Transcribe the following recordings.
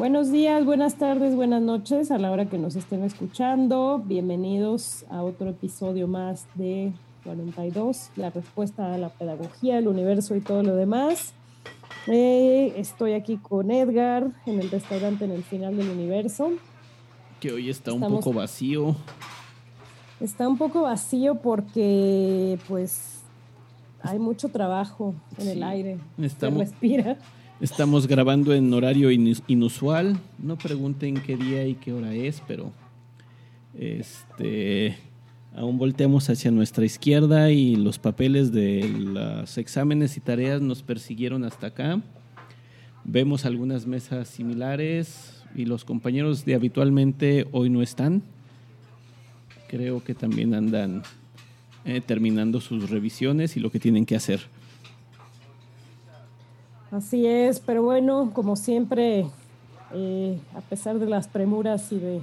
Buenos días, buenas tardes, buenas noches a la hora que nos estén escuchando. Bienvenidos a otro episodio más de 42, la respuesta a la pedagogía, el universo y todo lo demás. Eh, estoy aquí con Edgar en el restaurante en el final del universo. Que hoy está un poco vacío. Está un poco vacío porque pues hay mucho trabajo en el aire. Estamos, se respira. Estamos grabando en horario inusual. No pregunten qué día y qué hora es, pero este aún volteamos hacia nuestra izquierda y los papeles de los exámenes y tareas nos persiguieron hasta acá. Vemos algunas mesas similares y los compañeros de habitualmente hoy no están. Creo que también andan eh, terminando sus revisiones y lo que tienen que hacer. Así es, pero bueno, como siempre, eh, a pesar de las premuras y de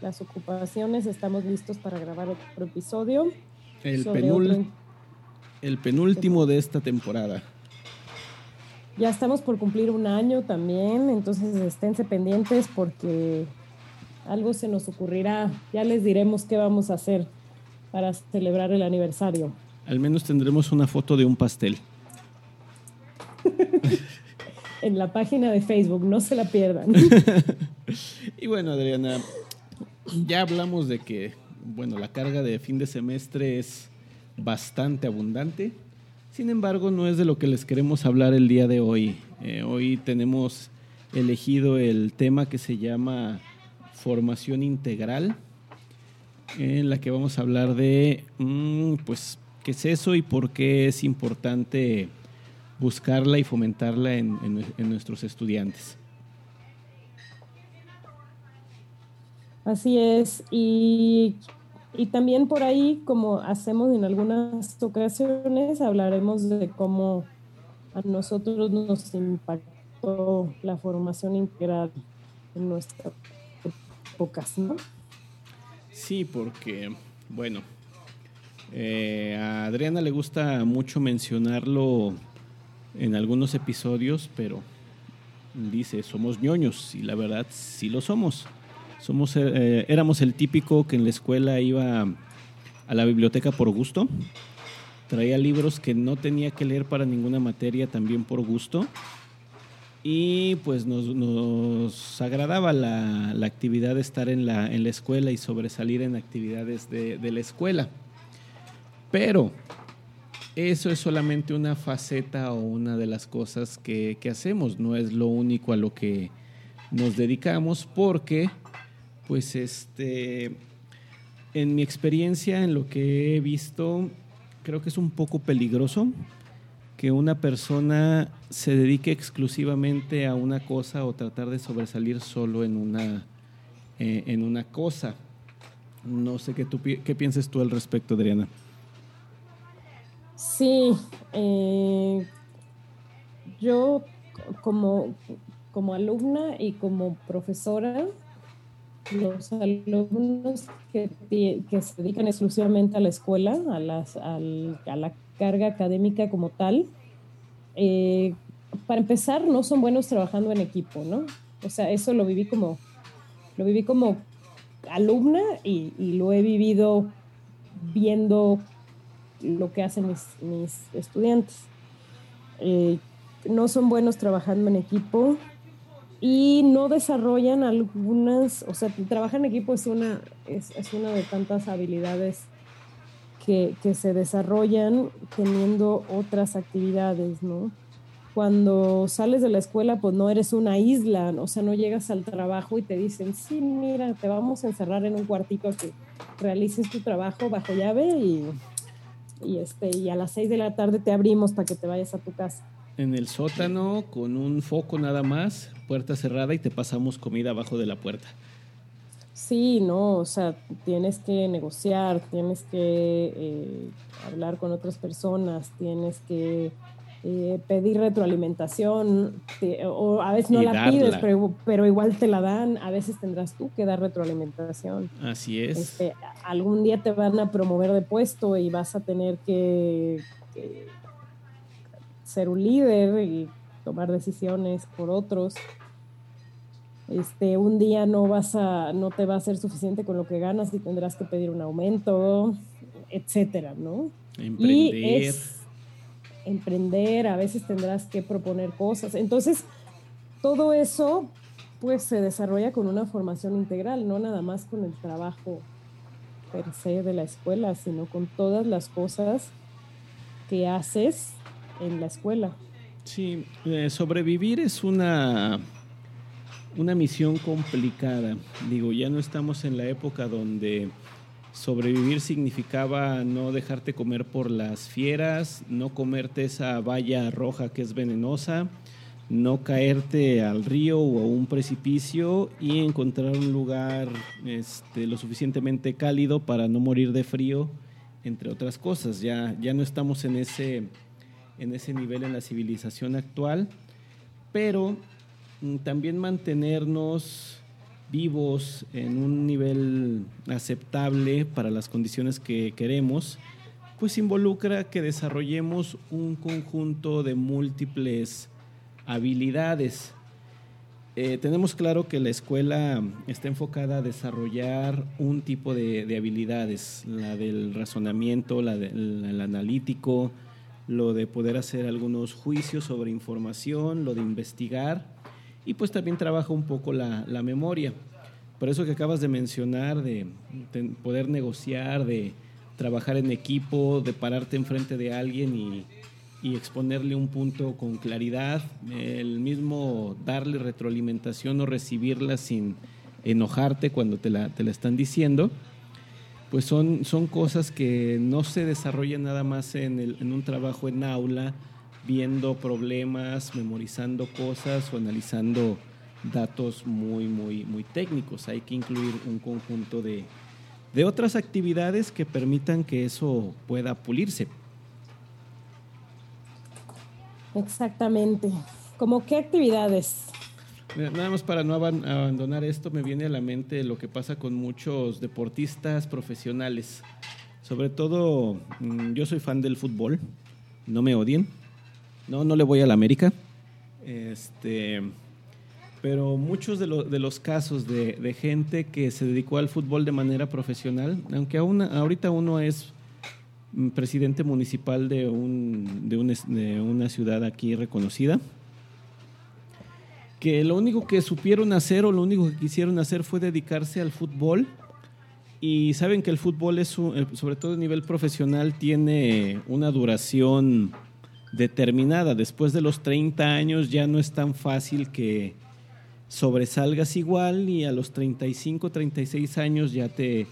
las ocupaciones, estamos listos para grabar otro episodio. El, penul el penúltimo de esta temporada. Ya estamos por cumplir un año también, entonces esténse pendientes porque algo se nos ocurrirá. Ya les diremos qué vamos a hacer para celebrar el aniversario. Al menos tendremos una foto de un pastel. en la página de Facebook, no se la pierdan. y bueno, Adriana, ya hablamos de que, bueno, la carga de fin de semestre es bastante abundante. Sin embargo, no es de lo que les queremos hablar el día de hoy. Eh, hoy tenemos elegido el tema que se llama formación integral, en la que vamos a hablar de, mm, pues, qué es eso y por qué es importante buscarla y fomentarla en, nuestros estudiantes. Así es, y, también por ahí, como hacemos en algunas ocasiones, hablaremos de cómo a nosotros nos impactó la formación integral en nuestras épocas, ¿no? Sí, porque, bueno, eh, a Adriana le gusta mucho mencionarlo en algunos episodios, pero dice, somos ñoños, y la verdad sí lo somos. Somos, eh, éramos el típico que en la escuela iba a la biblioteca por gusto, traía libros que no tenía que leer para ninguna materia también por gusto, y pues nos, agradaba la, actividad de estar en la, en la escuela y sobresalir en actividades de, de la escuela. Pero eso es solamente una faceta o una de las cosas que, hacemos, no es lo único a lo que nos dedicamos porque, pues, este, en mi experiencia, en lo que he visto, creo que es un poco peligroso que una persona se dedique exclusivamente a una cosa o tratar de sobresalir solo en una, eh, en una cosa. No sé qué, tú, qué piensas tú al respecto, Adriana. Sí, eh, yo como, como alumna y como profesora, los alumnos que, se dedican exclusivamente a la escuela, a, las, a la carga académica como tal, eh, para empezar, no son buenos trabajando en equipo, ¿no? O sea, eso lo viví como, lo viví como alumna y, y lo he vivido viendo lo que hacen mis, estudiantes. Eh, no son buenos trabajando en equipo y no desarrollan algunas, o sea, trabajar en equipo es una, es, una de tantas habilidades que, se desarrollan teniendo otras actividades, ¿no? cuando sales de la escuela, pues no eres una isla, o sea, no llegas al trabajo y te dicen, sí, mira, te vamos a encerrar en un cuartito que realices tu trabajo bajo llave y, y, este, y a las seis de la tarde te abrimos para que te vayas a tu casa. En el sótano, con un foco nada más, puerta cerrada y te pasamos comida abajo de la puerta. Sí, no, o sea, tienes que negociar, tienes que eh, hablar con otras personas, tienes que eh, pedir retroalimentación, o a veces no la pides, pero, igual te la dan, a veces tendrás tú que dar retroalimentación. Así es. Este, algún día te van a promover de puesto y vas a tener que, ser un líder y tomar decisiones por otros. Este, un día no vas a, no te va a ser suficiente con lo que ganas y tendrás que pedir un aumento, etcétera, ¿no? Emprender emprender, a veces tendrás que proponer cosas. Entonces, todo eso pues se desarrolla con una formación integral, no nada más con el trabajo per se de la escuela, sino con todas las cosas que haces en la escuela. Sí, eh, sobrevivir es una, una misión complicada. Digo, ya no estamos en la época donde Sobrevivir significaba no dejarte comer por las fieras, no comerte esa valla roja que es venenosa, no caerte al río o a un precipicio y encontrar un lugar este, lo suficientemente cálido para no morir de frío, entre otras cosas. Ya, ya no estamos en ese, en ese nivel en la civilización actual, pero mm, también mantenernos vivos en un nivel aceptable para las condiciones que queremos, pues involucra que desarrollemos un conjunto de múltiples habilidades. Eh, tenemos claro que la escuela está enfocada a desarrollar un tipo de, habilidades, la del razonamiento, la del analítico, lo de poder hacer algunos juicios sobre información, lo de investigar y pues también trabaja un poco la, memoria. Por eso que acabas de mencionar, de, poder negociar, de trabajar en equipo, de pararte enfrente de alguien y, exponerle un punto con claridad, el mismo darle retroalimentación o recibirla sin enojarte cuando te la, te la están diciendo, pues son, son cosas que no se desarrollan nada más en, el, en un trabajo en aula, viendo problemas, memorizando cosas o analizando datos muy, muy, muy técnicos. Hay que incluir un conjunto de, de otras actividades que permitan que eso pueda pulirse. Exactamente. ¿Cómo qué actividades? Nada más para no abandonar esto, me viene a la mente lo que pasa con muchos deportistas profesionales. Sobre todo, mm, yo soy fan del fútbol, no me odien, no, no le voy a la América. Este, pero muchos de, los casos de, gente que se dedicó al fútbol de manera profesional, aunque ahorita uno es presidente municipal de, un, de, de una ciudad aquí reconocida, que lo único que supieron hacer o lo único que quisieron hacer fue dedicarse al fútbol. Y saben que el fútbol es, sobre todo a nivel profesional, tiene una duración determinada. Después de los 30 años ya no es tan fácil que sobresalgas igual y a los 35, 36 años ya te,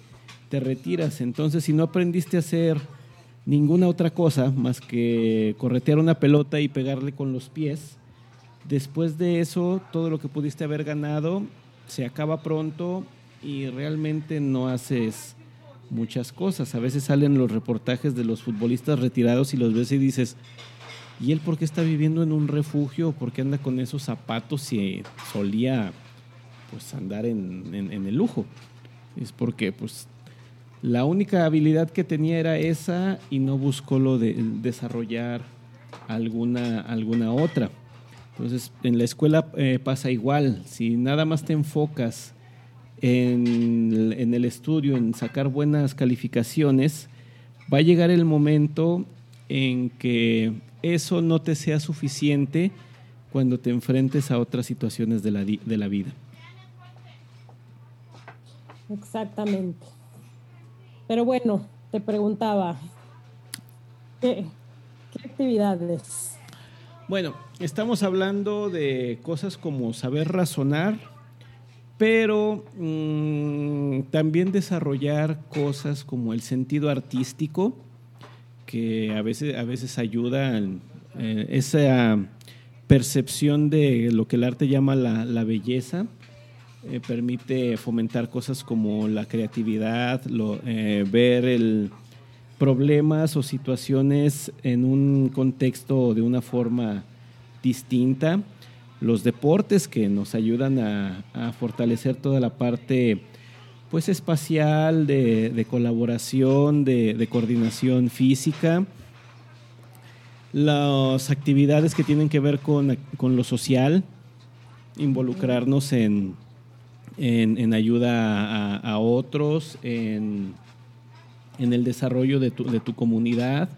te retiras. Entonces, si no aprendiste a hacer ninguna otra cosa más que corretear una pelota y pegarle con los pies, después de eso todo lo que pudiste haber ganado se acaba pronto y realmente no haces muchas cosas. A veces salen los reportajes de los futbolistas retirados y los ves y dices, ¿Y él por qué está viviendo en un refugio? ¿Por qué anda con esos zapatos si solía pues andar en, el lujo? Es porque pues la única habilidad que tenía era esa y no buscó lo de desarrollar alguna, alguna otra. Entonces, en la escuela eh, pasa igual. Si nada más te enfocas en, en, el estudio, en sacar buenas calificaciones, va a llegar el momento en que eso no te sea suficiente cuando te enfrentes a otras situaciones de la, de la vida. Exactamente. Pero bueno, te preguntaba, ¿qué, qué actividades? Bueno, estamos hablando de cosas como saber razonar, pero mm, también desarrollar cosas como el sentido artístico, que a veces, a veces eh, esa percepción de lo que el arte llama la, belleza. Eh, permite fomentar cosas como la creatividad, eh, ver el, problemas o situaciones en un contexto de una forma distinta. Los deportes que nos ayudan a, fortalecer toda la parte pues espacial, de, colaboración, de, coordinación física. Las actividades que tienen que ver con, lo social, involucrarnos en, en, ayuda a, a otros, en en el desarrollo de tu, de tu comunidad,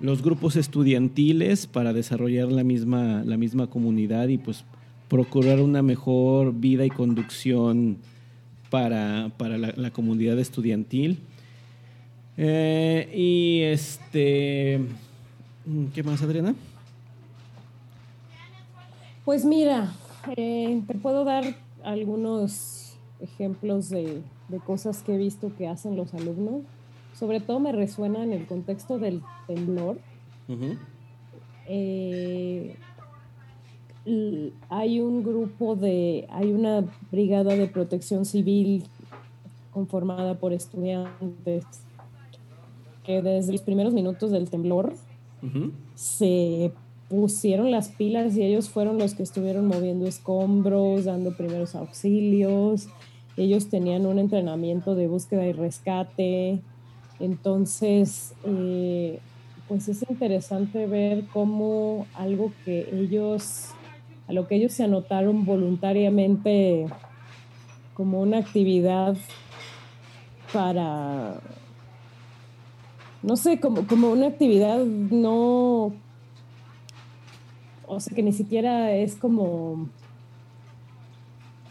los grupos estudiantiles para desarrollar la misma, la misma comunidad y pues procurar una mejor vida y conducción para, la, comunidad estudiantil. Eh, y este, ¿qué más, Adriana? Pues mira, eh, te puedo dar algunos ejemplos de, de cosas que he visto que hacen los alumnos sobre todo me resuena en el contexto del temblor. Eh, hay un grupo de, hay una brigada de protección civil conformada por estudiantes que desde los primeros minutos del temblor se pusieron las pilas y ellos fueron los que estuvieron moviendo escombros, dando primeros auxilios. Ellos tenían un entrenamiento de búsqueda y rescate. Entonces, eh, pues es interesante ver cómo algo que ellos, a lo que ellos se anotaron voluntariamente como una actividad para, no sé, como, como una actividad no, o sea, que ni siquiera es como,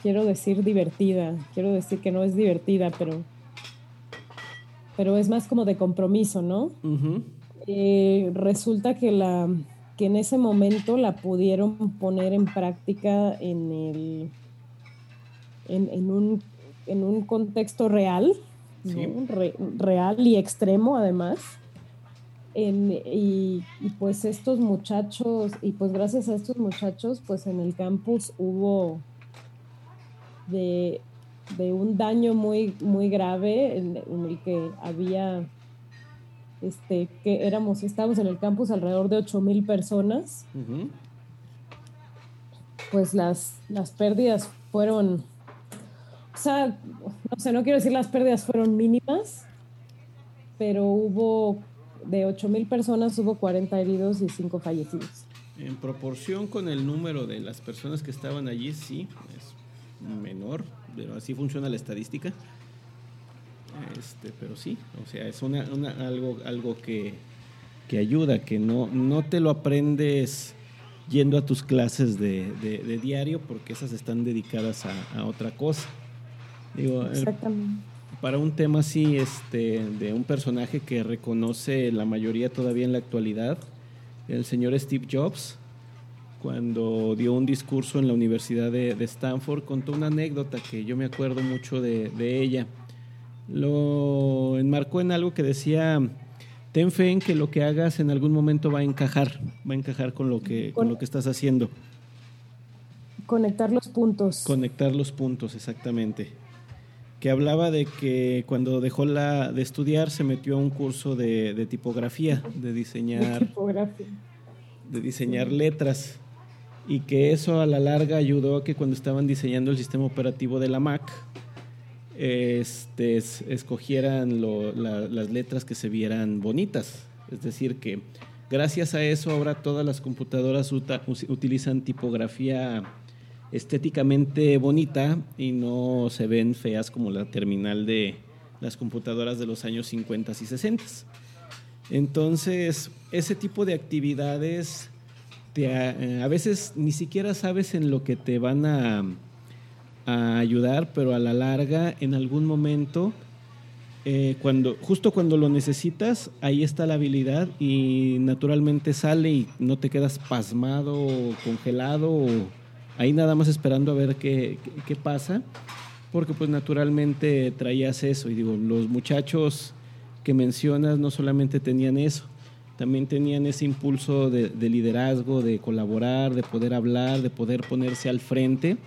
quiero decir divertida, quiero decir que no es divertida, pero pero es más como de compromiso, ¿no? Eh, resulta que, la, que en ese momento la pudieron poner en práctica en, el, en, un, en un contexto real, real y extremo además. y, y, pues estos muchachos, y pues gracias a estos muchachos, pues en el campus hubo de de un daño muy, muy grave en, el que había, este, que éramos, estábamos en el campus alrededor de 8 mil personas. Pues las, las pérdidas fueron, o sea, no sé, no quiero decir las pérdidas fueron mínimas, pero hubo, de 8 mil personas hubo 40 heridos y 5 fallecidos. En proporción con el número de las personas que estaban allí, sí, es menor, pero así funciona la estadística. Este, pero sí, o sea, es una, algo, algo que, ayuda, que no, no te lo aprendes yendo a tus clases de, diario, porque esas están dedicadas a, otra cosa. Digo, Exactamente. para un tema así, este, de un personaje que reconoce la mayoría todavía en la actualidad, el señor Steve Jobs, cuando dio un discurso en la Universidad de, Stanford, contó una anécdota que yo me acuerdo mucho de, ella. Lo enmarcó en algo que decía, ten fe en que lo que hagas en algún momento va a encajar, va a encajar con lo que, con lo que estás haciendo. Conectar los puntos. Conectar los puntos, exactamente. Que hablaba de que cuando dejó la, de estudiar se metió a un curso de, tipografía, de diseñar, de diseñar letras y que eso a la larga ayudó a que cuando estaban diseñando el sistema operativo de la Mac, este, escogieran las letras que se vieran bonitas. Es decir, que gracias a eso ahora todas las computadoras utilizan tipografía estéticamente bonita y no se ven feas como la terminal de las computadoras de los años 50 y 60. Entonces, ese tipo de actividades eh, a veces ni siquiera sabes en lo que te van a, ayudar, pero a la larga, en algún momento, eh, cuando, justo cuando lo necesitas, ahí está la habilidad y naturalmente sale y no te quedas pasmado o congelado o ahí nada más esperando a ver qué, qué, pasa, porque pues naturalmente traías eso. Y digo, los muchachos que mencionas no solamente tenían eso, también tenían ese impulso de liderazgo, de colaborar, de poder hablar, de poder ponerse al frente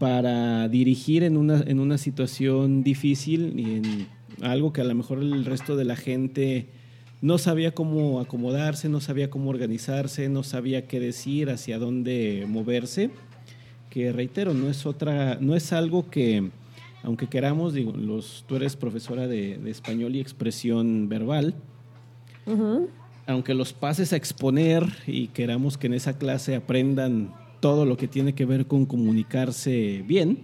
para dirigir en una, en una situación difícil y en algo que a lo mejor el resto de la gente no sabía cómo acomodarse, no sabía cómo organizarse, no sabía qué decir, hacia dónde moverse. Que reitero, no es otra, no es algo que, aunque queramos, digo, los, tú eres profesora de, español y expresión verbal. Aunque los pases a exponer y queramos que en esa clase aprendan todo lo que tiene que ver con comunicarse bien,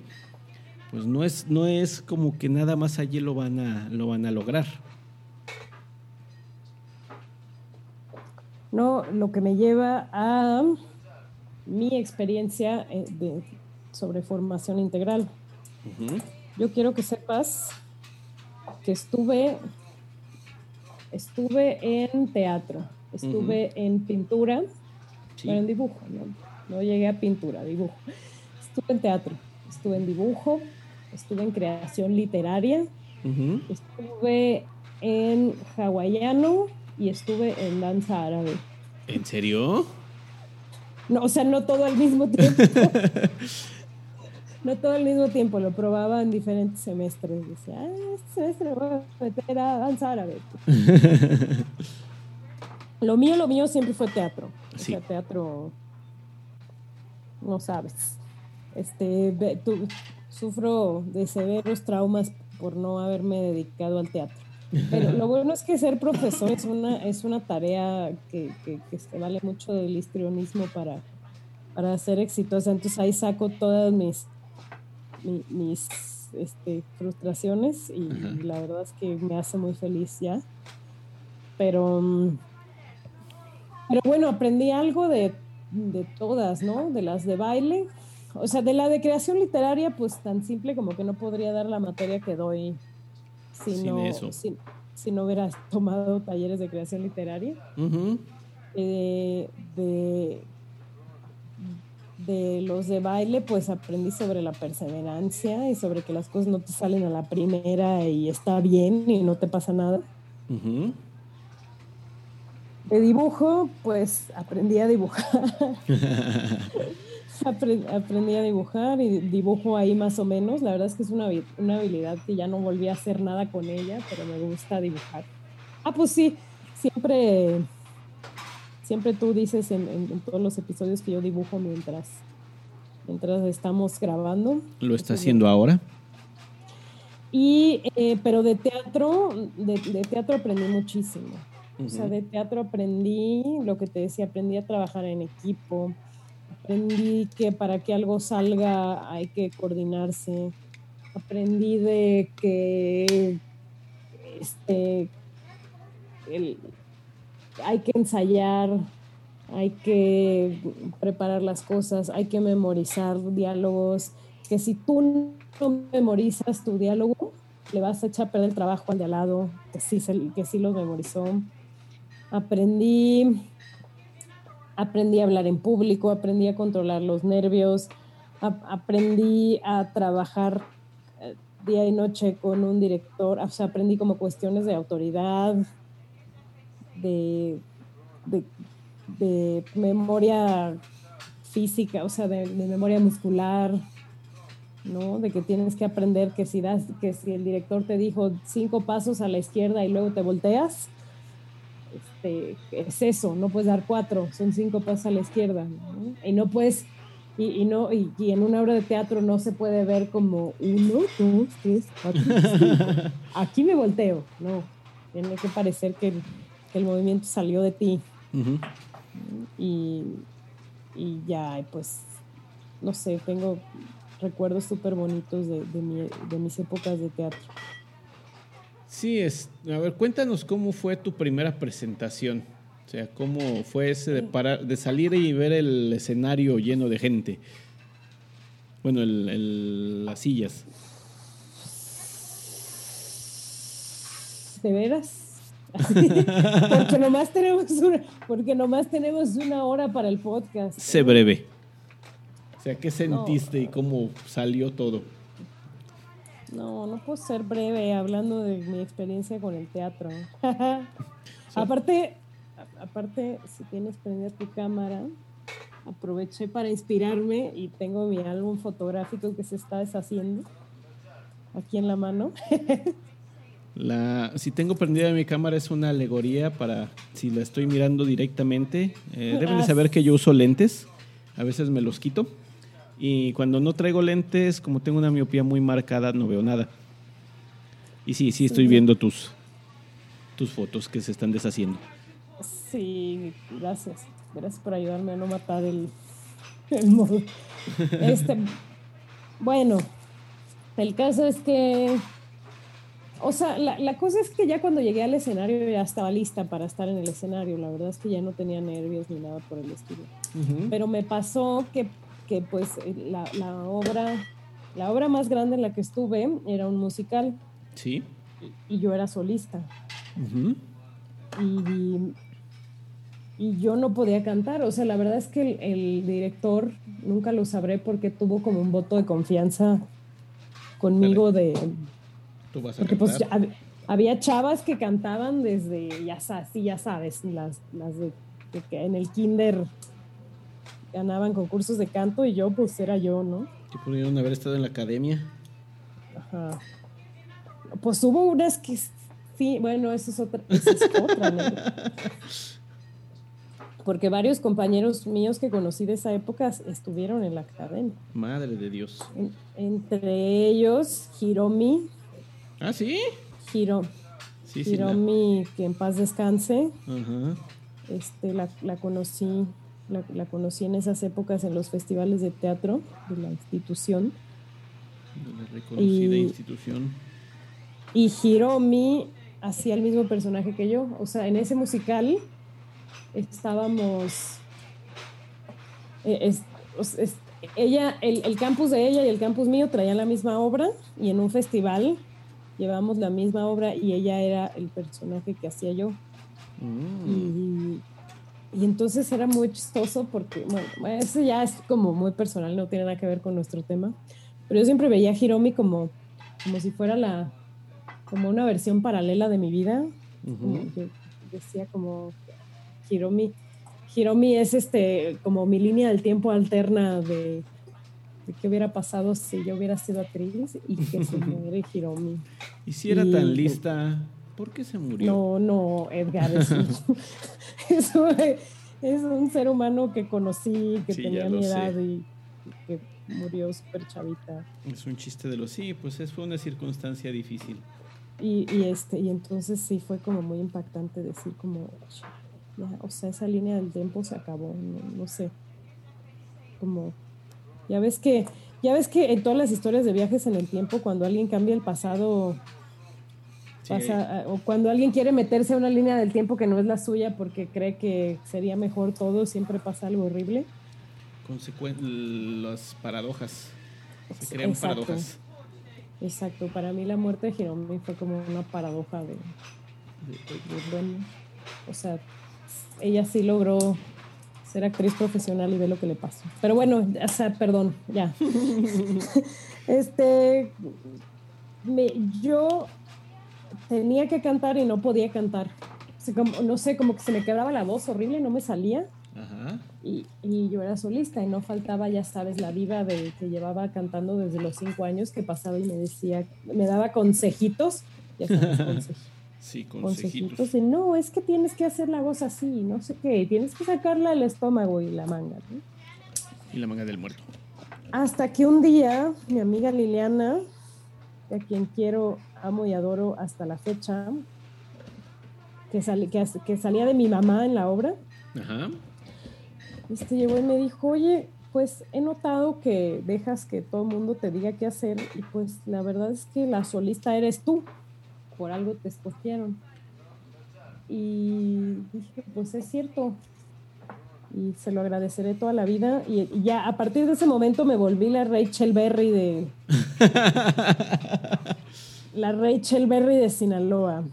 pues no es, no es como que nada más allí lo van a, lo van a lograr. No, lo que me lleva a mi experiencia eh, de, sobre formación integral. Yo quiero que sepas que estuve, estuve en teatro, estuve en pintura, pero en dibujo, ¿no? No llegué a pintura, dibujo. Estuve en teatro, estuve en dibujo, estuve en creación literaria, estuve en hawaiano y estuve en danza árabe. ¿En serio? No, o sea, no todo al mismo tiempo. no todo al mismo tiempo, lo probaba en diferentes semestres. Decía, ah, este semestre voy a meter a danza árabe. lo mío, lo mío siempre fue teatro. O sea, teatro no sabes. Este, sufro de severos traumas por no haberme dedicado al teatro. Pero lo bueno es que ser profesor es una, es una tarea que, se vale mucho del histrionismo para, para ser exitosa. Entonces ahí saco todas mis, mis, este, frustraciones y, la verdad es que me hace muy feliz ya. Pero, mm, pero bueno, aprendí algo de de todas, ¿no? De las de baile. O sea, de la de creación literaria, pues tan simple como que no podría dar la materia que doy si, no, Si, no hubiera tomado talleres de creación literaria. Eh, de, de los de baile, pues aprendí sobre la perseverancia y sobre que las cosas no te salen a la primera y está bien y no te pasa nada. De dibujo, pues aprendí a dibujar. aprendí a dibujar y dibujo ahí más o menos. La verdad es que es una, una habilidad que ya no volví a hacer nada con ella, pero me gusta dibujar. Ah, pues sí, siempre, siempre tú dices en, todos los episodios que yo dibujo mientras, mientras estamos grabando. ¿Lo está haciendo ahora? Y, eh, pero de teatro, de teatro aprendí muchísimo. O sea, de teatro aprendí lo que te decía, aprendí a trabajar en equipo, aprendí que para que algo salga hay que coordinarse, aprendí de que este, hay que ensayar, hay que preparar las cosas, hay que memorizar diálogos, que si tú no memorizas tu diálogo, le vas a echar a perder el trabajo al de al lado, que sí, que sí lo memorizó aprendí, aprendí a hablar en público, aprendí a controlar los nervios, aprendí a trabajar eh, día y noche con un director, o sea, aprendí como cuestiones de autoridad, de, de, memoria física, o sea, de, memoria muscular, ¿no? De que tienes que aprender que si das, que si el director te dijo cinco pasos a la izquierda y luego te volteas, este, es eso, no puedes dar cuatro, son cinco pasos a la izquierda, y no puedes, y, no, y, en una obra de teatro no se puede ver como uno, dos, tres, cuatro, cinco. Aquí me volteo, no, tiene que parecer que el, movimiento salió de ti. y, y ya, pues, no sé, tengo recuerdos súper bonitos de, de mis épocas de teatro. Sí, es, a ver, cuéntanos cómo fue tu primera presentación. O sea, cómo fue ese de, parar, de salir y ver el escenario lleno de gente. Bueno, el, las sillas. ¿De veras? porque nomás tenemos una, porque nomás tenemos una hora para el podcast. Sé breve. O sea, ¿qué sentiste y cómo salió todo? No, no puedo ser breve hablando de mi experiencia con el teatro. aparte, aparte, si tienes prendida tu cámara, aproveché para inspirarme y tengo mi álbum fotográfico que se está deshaciendo aquí en la mano. La, si tengo prendida mi cámara es una alegoría para si la estoy mirando directamente. Eh, deben de saber que yo uso lentes. A veces me los quito. Y cuando no traigo lentes, como tengo una miopía muy marcada, no veo nada. Y sí, sí estoy viendo tus, tus fotos que se están deshaciendo. Sí, gracias. Gracias por ayudarme a no matar el, el modo. Este, bueno, el caso es que, o sea, la, la, cosa es que ya cuando llegué al escenario ya estaba lista para estar en el escenario. La verdad es que ya no tenía nervios ni nada por el estilo. Pero me pasó que que pues eh, la, la, obra, la obra más grande en la que estuve era un musical. Sí. Y, yo era solista. y, y, yo no podía cantar. O sea, la verdad es que el, director, nunca lo sabré porque tuvo como un voto de confianza conmigo de... ¿Tú vas a porque pues había chavas que cantaban desde, ya sabes, sí, ya sabes, las, las de, de que en el kinder ganaban concursos de canto y yo pues era yo, ¿no? ¿Que pudieron haber estado en la academia? Ajá. Pues hubo unas que sí, bueno, eso es otra, eso es otra ¿no? Porque varios compañeros míos que conocí de esa época estuvieron en la academia. Madre de Dios. entre ellos, Hiromi. ¿Ah, sí? Hiro, sí, Hiromi, que en paz descanse. Ajá. Este, la, la conocí la, conocí en esas épocas en los festivales de teatro de la institución. De la reconocida institución. Y Hiromi hacía el mismo personaje que yo. O sea, en ese musical estábamos. Eh, ella, el, el, campus de ella y el campus mío traían la misma obra y en un festival llevamos la misma obra y ella era el personaje que hacía yo. Mm. Y y entonces era muy chistoso porque, bueno, eso ya es como muy personal, no tiene nada que ver con nuestro tema. Pero yo siempre veía a Hiromi como, como si fuera la, como una versión paralela de mi vida. yo decía como Hiromi, Hiromi es este, como mi línea del tiempo alterna de, de qué hubiera pasado si yo hubiera sido actriz y que se muere Hiromi. Y si era tan lista, ¿Por qué se murió? No, no, Edgar es un, es un, ser humano que conocí, que tenía mi edad y, que murió súper chavita. Es un chiste de los sí, pues es, fue una circunstancia difícil. Y, y, este, y entonces sí fue como muy impactante decir como, o sea, esa línea del tiempo se acabó, no, no sé. Como, ya ves que, ya ves que en todas las historias de viajes en el tiempo, cuando alguien cambia el pasado o cuando alguien quiere meterse a una línea del tiempo que no es la suya porque cree que sería mejor todo, siempre pasa algo horrible. las paradojas. Se crean paradojas. Exacto, para mí la muerte de Hiromi fue como una paradoja de, bueno, o sea, ella sí logró ser actriz profesional y ve lo que le pasó. Pero bueno, o sea, perdón, ya. este, me, yo tenía que cantar y no podía cantar. no sé, como que se me quedaba la voz horrible, no me salía. Y, y, yo era solista y no faltaba, ya sabes, la diva de, que llevaba cantando desde los cinco años que pasaba y me decía, me daba consejitos. Ya sabes, consejitos. Sí, consejitos. Y no, es que tienes que hacer la voz así, no sé qué, tienes que sacarla el estómago y la manga. Y la manga del muerto. Hasta que un día mi amiga Liliana, a quien quiero amo y adoro hasta la fecha, que, que, salía de mi mamá en la obra. Ajá. Este llegó y me dijo, oye, pues he notado que dejas que todo el mundo te diga qué hacer y pues la verdad es que la solista eres tú, por algo te escogieron. Y dije, pues es cierto, y se lo agradeceré toda la vida. Y, ya a partir de ese momento me volví la Rachel Berry de... la Rachel Berry de Sinaloa.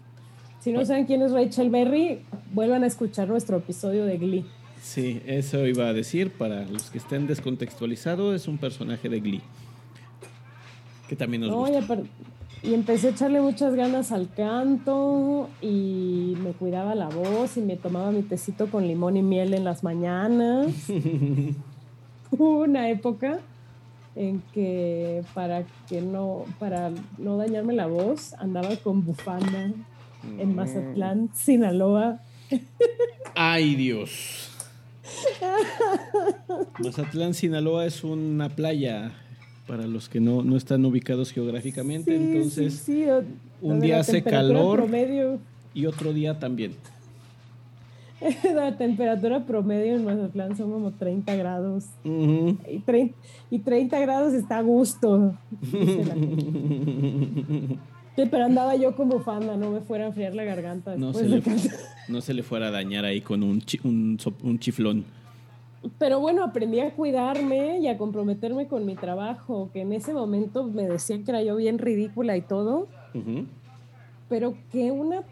Si no saben quién es Rachel Berry, vuelvan a escuchar nuestro episodio de Glee. Sí, eso iba a decir. Para los que estén descontextualizados, es un personaje de Glee. Que también nos No, gusta. Y, empecé a echarle muchas ganas al canto y me cuidaba la voz y me tomaba mi tecito con limón y miel en las mañanas. Hubo una época en que para que no para no dañarme la voz andaba con bufanda Mm. en Mazatlán, Sinaloa. ¡Ay, Dios! Mazatlán, Sinaloa es una playa para los que no, no están ubicados geográficamente. Sí, entonces, sí, sí, o- un día hace calor. promedio y otro día también. La temperatura promedio en Mazatlán son como 30 grados. Y, trein- y 30 grados está a gusto. pero andaba yo con bufanda, no me fuera a enfriar la garganta. No se, le, cantar. no se le fuera a dañar ahí con un, chi- un, so- un chiflón. Pero bueno, aprendí a cuidarme y a comprometerme con mi trabajo, que en ese momento me decían que era yo bien ridícula y todo, pero que una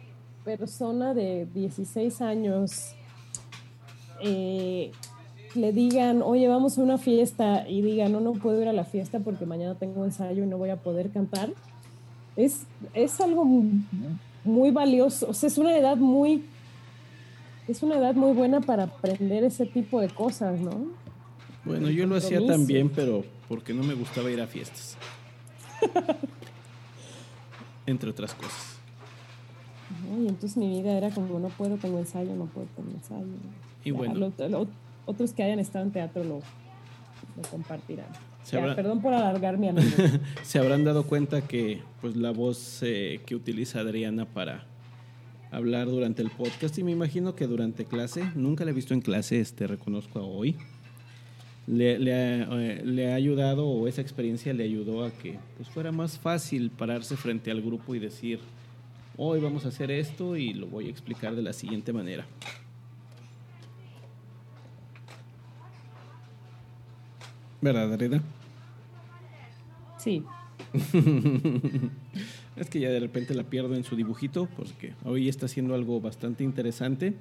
persona de 16 años eh, le digan, oye, vamos a una fiesta y digan, no, no puedo ir a la fiesta porque mañana tengo ensayo y no voy a poder cantar, es, es algo m- muy valioso, o sea, es una edad muy, es una edad muy buena para aprender ese tipo de cosas, ¿no? Bueno, yo lo hacía también, pero porque no me gustaba ir a fiestas. Entre otras cosas. ¿no? Y entonces mi vida era como, no puedo, tengo ensayo, no puedo, tengo ensayo. Y Ya, bueno. lo- lo- otros que hayan estado en teatro lo, lo compartirán. Se Ya, habrá- Perdón por alargar mi anécdota. Se habrán dado cuenta que pues la voz eh, que utiliza Adriana para hablar durante el podcast y me imagino que durante clase, nunca la he visto en clase, este reconozco a hoy, le, le ha, eh, le ha ayudado o esa experiencia le ayudó a que pues fuera más fácil pararse frente al grupo y decir, hoy vamos a hacer esto y lo voy a explicar de la siguiente manera. ¿Verdad, Adriana? Sí. Es que ya de repente la pierdo en su dibujito porque hoy está haciendo algo bastante interesante.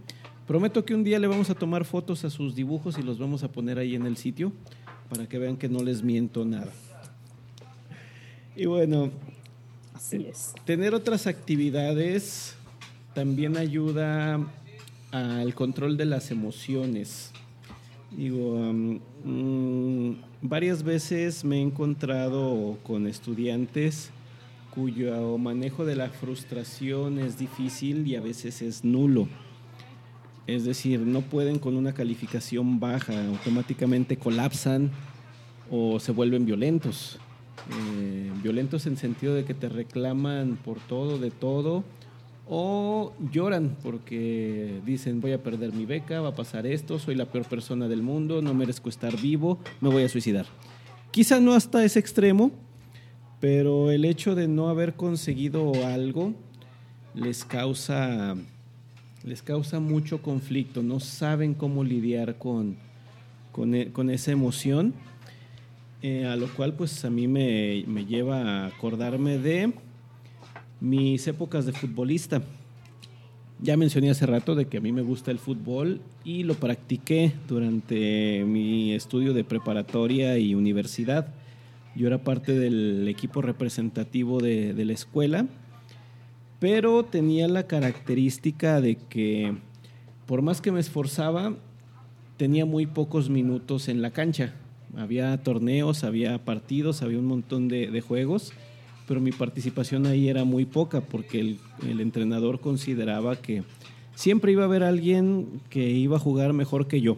Prometo que un día le vamos a tomar fotos a sus dibujos y los vamos a poner ahí en el sitio para que vean que no les miento nada. Y bueno, Así es. tener otras actividades también ayuda al control de las emociones. Digo, mm, varias veces me he encontrado con estudiantes cuyo manejo de la frustración es difícil y a veces es nulo. Es decir, no pueden con una calificación baja, automáticamente colapsan o se vuelven violentos. Eh, violentos en sentido de que te reclaman por todo, de todo, o lloran porque dicen voy a perder mi beca, va a pasar esto, soy la peor persona del mundo, no merezco estar vivo, me voy a suicidar. Quizá no hasta ese extremo, pero el hecho de no haber conseguido algo les causa les causa mucho conflicto, no saben cómo lidiar con, con, e- con esa emoción, eh, a lo cual pues a mí me, me lleva a acordarme de mis épocas de futbolista. Ya mencioné hace rato de que a mí me gusta el fútbol y lo practiqué durante mi estudio de preparatoria y universidad. Yo era parte del equipo representativo de, la escuela, pero tenía la característica de que por más que me esforzaba, tenía muy pocos minutos en la cancha. Había torneos, había partidos, había un montón de, juegos, pero mi participación ahí era muy poca porque el entrenador consideraba que siempre iba a haber alguien que iba a jugar mejor que yo.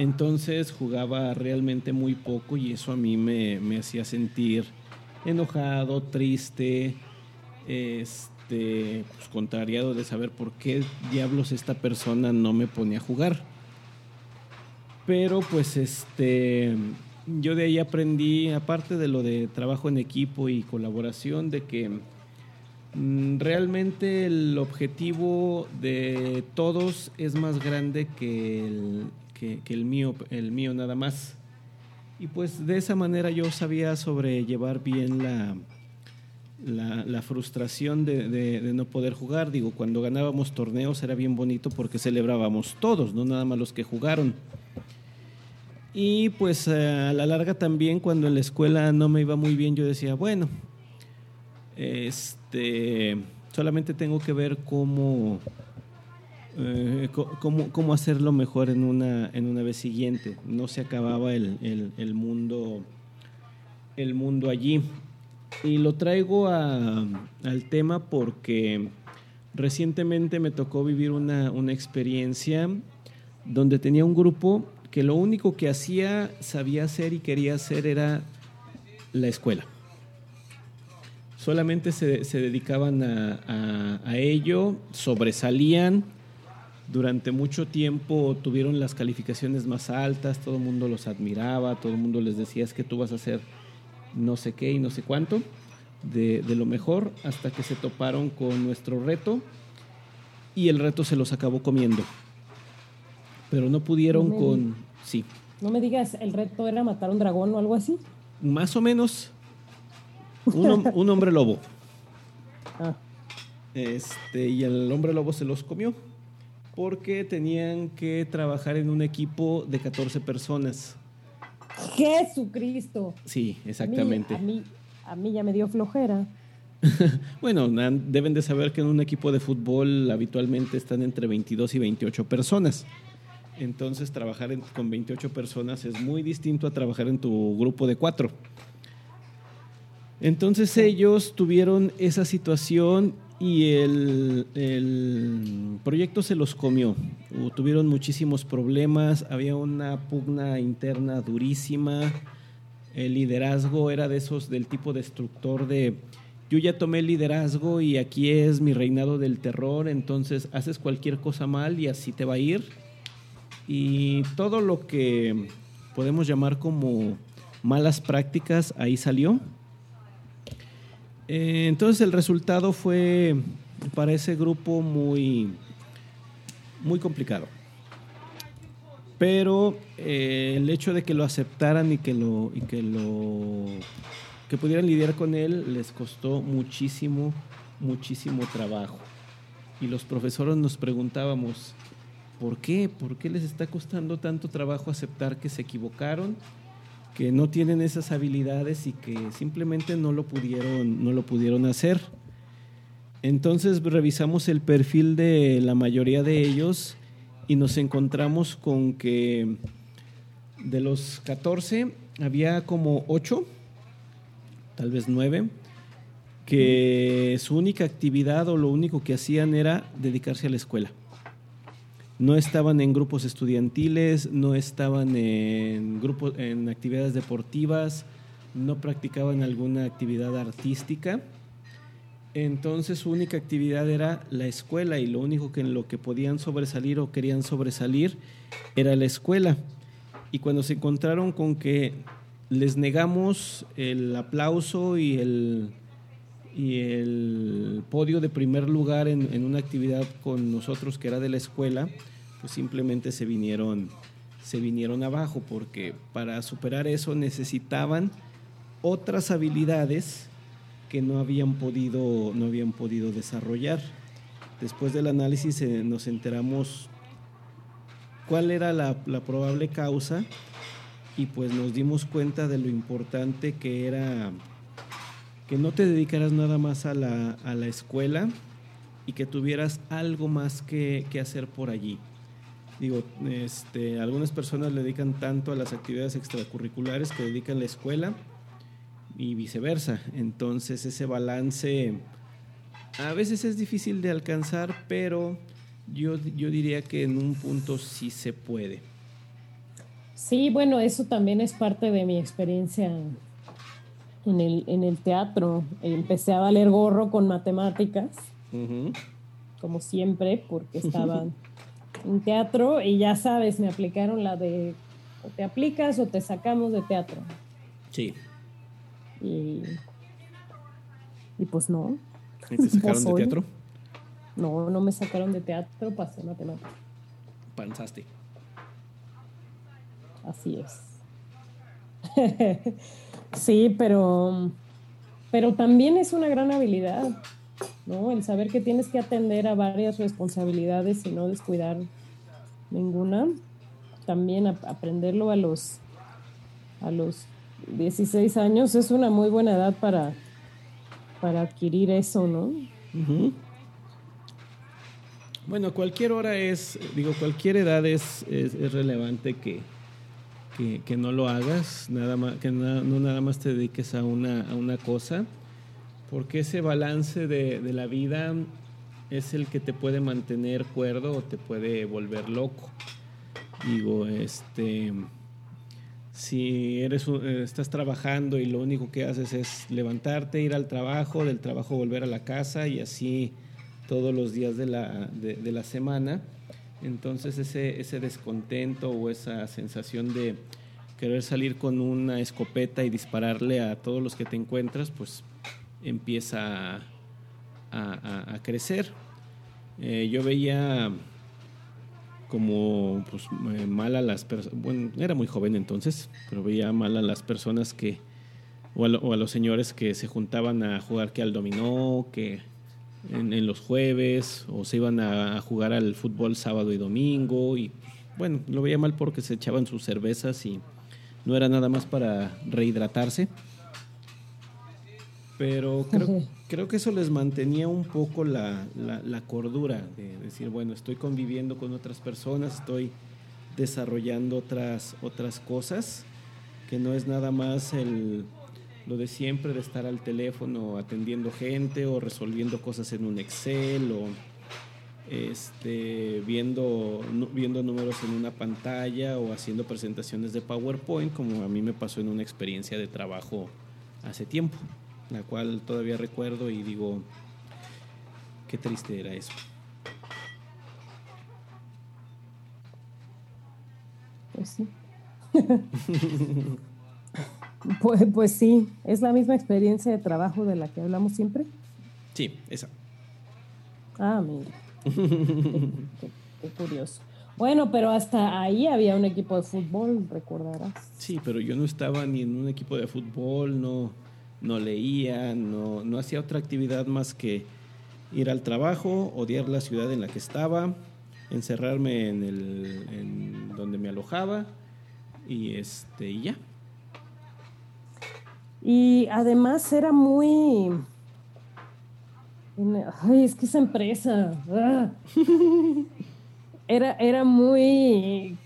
Entonces jugaba realmente muy poco y eso a mí me, me hacía sentir enojado, triste, este, pues, contrariado de saber por qué diablos esta persona no me ponía a jugar. Pero pues este, yo de ahí aprendí, aparte de lo de trabajo en equipo y colaboración, de que mm, realmente el objetivo de todos es más grande que el, que, el mío, el mío nada más. Y pues de esa manera yo sabía sobrellevar bien la, la, frustración de, no poder jugar. Digo, cuando ganábamos torneos era bien bonito porque celebrábamos todos, no nada más los que jugaron. Y pues eh, a la larga también cuando en la escuela no me iba muy bien, yo decía, bueno, este, solamente tengo que ver cómo, eh, cómo, hacerlo mejor en una, en una vez siguiente. No se acababa el, el mundo, el mundo allí. Y lo traigo al tema porque recientemente me tocó vivir una, experiencia donde tenía un grupo que lo único que hacía, sabía hacer y quería hacer era la escuela. Solamente se, dedicaban a, a, ello, sobresalían, durante mucho tiempo tuvieron las calificaciones más altas, todo el mundo los admiraba, todo el mundo les decía es que tú vas a hacer no sé qué y no sé cuánto de, lo mejor hasta que se toparon con nuestro reto y el reto se los acabó comiendo. Pero no pudieron con... Sí. No me digas, ¿el reto era matar un dragón o algo así? Más o menos. Un, hombre lobo. Ah. Este, y el hombre lobo se los comió porque tenían que trabajar en un equipo de 14 personas. Jesucristo. Sí, exactamente. A mí, a mí, ya me dio flojera. bueno, deben de saber que en un equipo de fútbol habitualmente están entre 22 y 28 personas. Entonces trabajar con 28 personas es muy distinto a trabajar en tu grupo de cuatro. Entonces ellos tuvieron esa situación y el, proyecto se los comió. Tuvieron muchísimos problemas, había una pugna interna durísima. El liderazgo era de esos del tipo destructor de yo ya tomé el liderazgo y aquí es mi reinado del terror, entonces haces cualquier cosa mal y así te va a ir. Y todo lo que podemos llamar como malas prácticas ahí salió. Eh, entonces el resultado fue para ese grupo muy, muy complicado. Pero eh, el hecho de que lo aceptaran y que lo, y que lo que pudieran lidiar con él les costó muchísimo, muchísimo trabajo. Y los profesores nos preguntábamos, ¿por qué? ¿Por qué les está costando tanto trabajo aceptar que se equivocaron? Que no tienen esas habilidades y que simplemente no lo pudieron, no lo pudieron hacer. Entonces revisamos el perfil de la mayoría de ellos y nos encontramos con que de los 14 había como 8, tal vez 9, que su única actividad o lo único que hacían era dedicarse a la escuela no estaban en grupos estudiantiles, no estaban en grupos en actividades deportivas, no practicaban alguna actividad artística. Entonces su única actividad era la escuela y lo único que en lo que podían sobresalir o querían sobresalir era la escuela. Y cuando se encontraron con que les negamos el aplauso y el, y el podio de primer lugar en, una actividad con nosotros que era de la escuela, pues simplemente se vinieron, se vinieron abajo porque para superar eso necesitaban otras habilidades que no habían podido, no habían podido desarrollar. Después del análisis eh, nos enteramos cuál era la, probable causa y pues nos dimos cuenta de lo importante que era que no te dedicaras nada más a la, a la escuela y que tuvieras algo más que, que hacer por allí. Digo, este, algunas personas le dedican tanto a las actividades extracurriculares que dedican la escuela y viceversa. Entonces ese balance a veces es difícil de alcanzar, pero yo, yo diría que en un punto sí se puede. Sí, bueno, eso también es parte de mi experiencia en el, en el teatro. Empecé a valer gorro con matemáticas, como siempre, porque estaban en teatro y ya sabes, me aplicaron la de o te aplicas o te sacamos de teatro. Sí. Y, y pues no. ¿Y te sacaron de teatro? No, no me sacaron de teatro, pasé matemática. Pensaste. Así es. sí, pero pero también es una gran habilidad, ¿no? El saber que tienes que atender a varias responsabilidades y no descuidar ninguna. También aprenderlo a los, a los 16 años es una muy buena edad para, para adquirir eso, ¿no? Bueno, cualquier hora es, digo, cualquier edad es, es, relevante que, que, no lo hagas, nada más, que no, nada más te dediques a una, a una cosa, porque ese balance de, de la vida es el que te puede mantener cuerdo o te puede volver loco. Digo, este si eres eh, estás trabajando y lo único que haces es levantarte, ir al trabajo, del trabajo volver a la casa y así todos los días de la, de, la semana, entonces ese, ese descontento o esa sensación de querer salir con una escopeta y dispararle a todos los que te encuentras, pues empieza a, a, crecer. Eh, yo veía como pues, eh, mal a las personas, bueno, era muy joven entonces, pero veía mal a las personas que, o a, los señores que se juntaban a jugar que al dominó, que en, los jueves, o se iban a, jugar al fútbol sábado y domingo, y bueno, lo veía mal porque se echaban sus cervezas y no era nada más para rehidratarse. Pero creo, creo que eso les mantenía un poco la, la, cordura de decir, bueno, estoy conviviendo con otras personas, estoy desarrollando otras, otras cosas, que no es nada más el, lo de siempre de estar al teléfono atendiendo gente o resolviendo cosas en un Excel o este, viendo, viendo números en una pantalla o haciendo presentaciones de PowerPoint, como a mí me pasó en una experiencia de trabajo hace tiempo la cual todavía recuerdo y digo, qué triste era eso. Pues sí. pues, pues, sí, es la misma experiencia de trabajo de la que hablamos siempre. Sí, esa. Ah, mira. qué, curioso. Bueno, pero hasta ahí había un equipo de fútbol, recordarás. Sí, pero yo no estaba ni en un equipo de fútbol, no no leía, no, no hacía otra actividad más que ir al trabajo, odiar la ciudad en la que estaba, encerrarme en el en donde me alojaba y este y ya. Y además era muy ay, es que esa empresa ah. era, era muy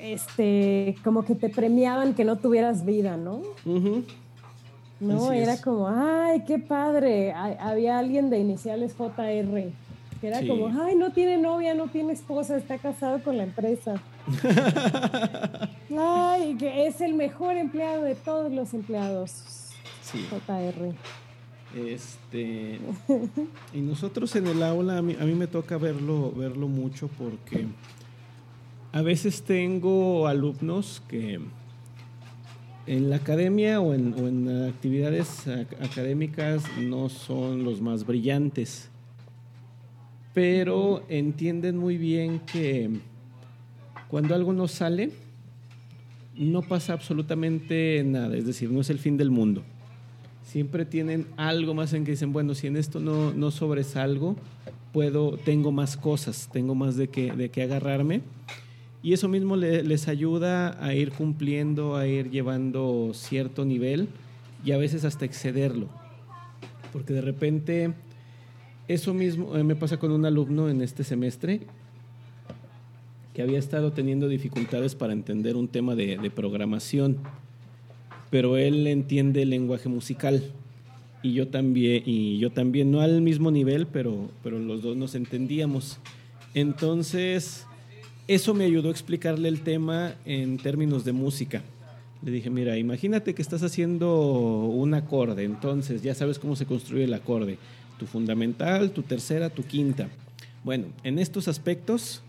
este como que te premiaban que no tuvieras vida, ¿no? No, era como, ay, qué padre. había alguien de iniciales JR, que era como, ay, no tiene novia, no tiene esposa, está casado con la empresa. ay, que es el mejor empleado de todos los empleados. JR. Este, y nosotros en el aula, a mí, a mí me toca verlo, verlo mucho porque a veces tengo alumnos que en la academia o en, actividades académicas no son los más brillantes, pero entienden muy bien que cuando algo no sale, no pasa absolutamente nada, es decir, no es el fin del mundo. Siempre tienen algo más en que dicen, bueno, si en esto no, no sobresalgo, puedo, tengo más cosas, tengo más de qué de agarrarme y eso mismo les ayuda a ir cumpliendo, a ir llevando cierto nivel y a veces hasta excederlo. Porque de repente, eso mismo eh, me pasa con un alumno en este semestre que había estado teniendo dificultades para entender un tema de, programación, pero él entiende el lenguaje musical y yo también, y yo también, no al mismo nivel, pero, pero los dos nos entendíamos. Entonces, eso me ayudó a explicarle el tema en términos de música. Le dije, mira, imagínate que estás haciendo un acorde, entonces ya sabes cómo se construye el acorde. Tu fundamental, tu tercera, tu quinta. Bueno, en estos aspectos,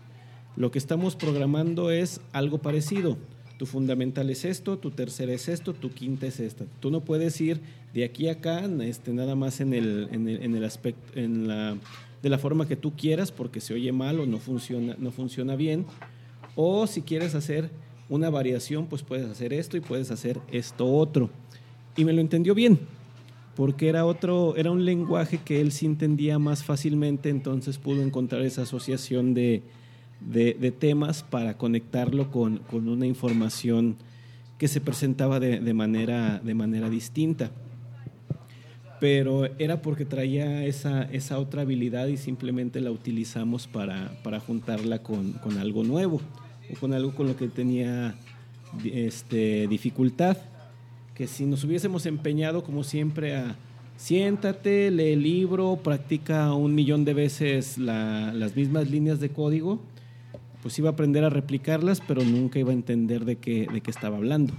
lo que estamos programando es algo parecido. Tu fundamental es esto, tu tercera es esto, tu quinta es esta. Tú no puedes ir de aquí a acá, este, nada más en el, en el, en el aspecto, en la de la forma que tú quieras porque se oye mal o no funciona, no funciona bien. O si quieres hacer una variación, pues puedes hacer esto y puedes hacer esto otro. Y me lo entendió bien. porque era otro, era un lenguaje que él sí entendía más fácilmente, entonces pudo encontrar esa asociación de, de, temas para conectarlo con, con, una información que se presentaba de, de, manera, de manera distinta. Pero era porque traía esa, esa otra habilidad y simplemente la utilizamos para, para juntarla con, con, algo nuevo o con algo con lo que tenía este, dificultad que si nos hubiésemos empeñado como siempre a siéntate, lee el libro, practica un millón de veces las mismas líneas de código, pues iba a aprender a replicarlas, pero nunca iba a entender de qué, de qué estaba hablando.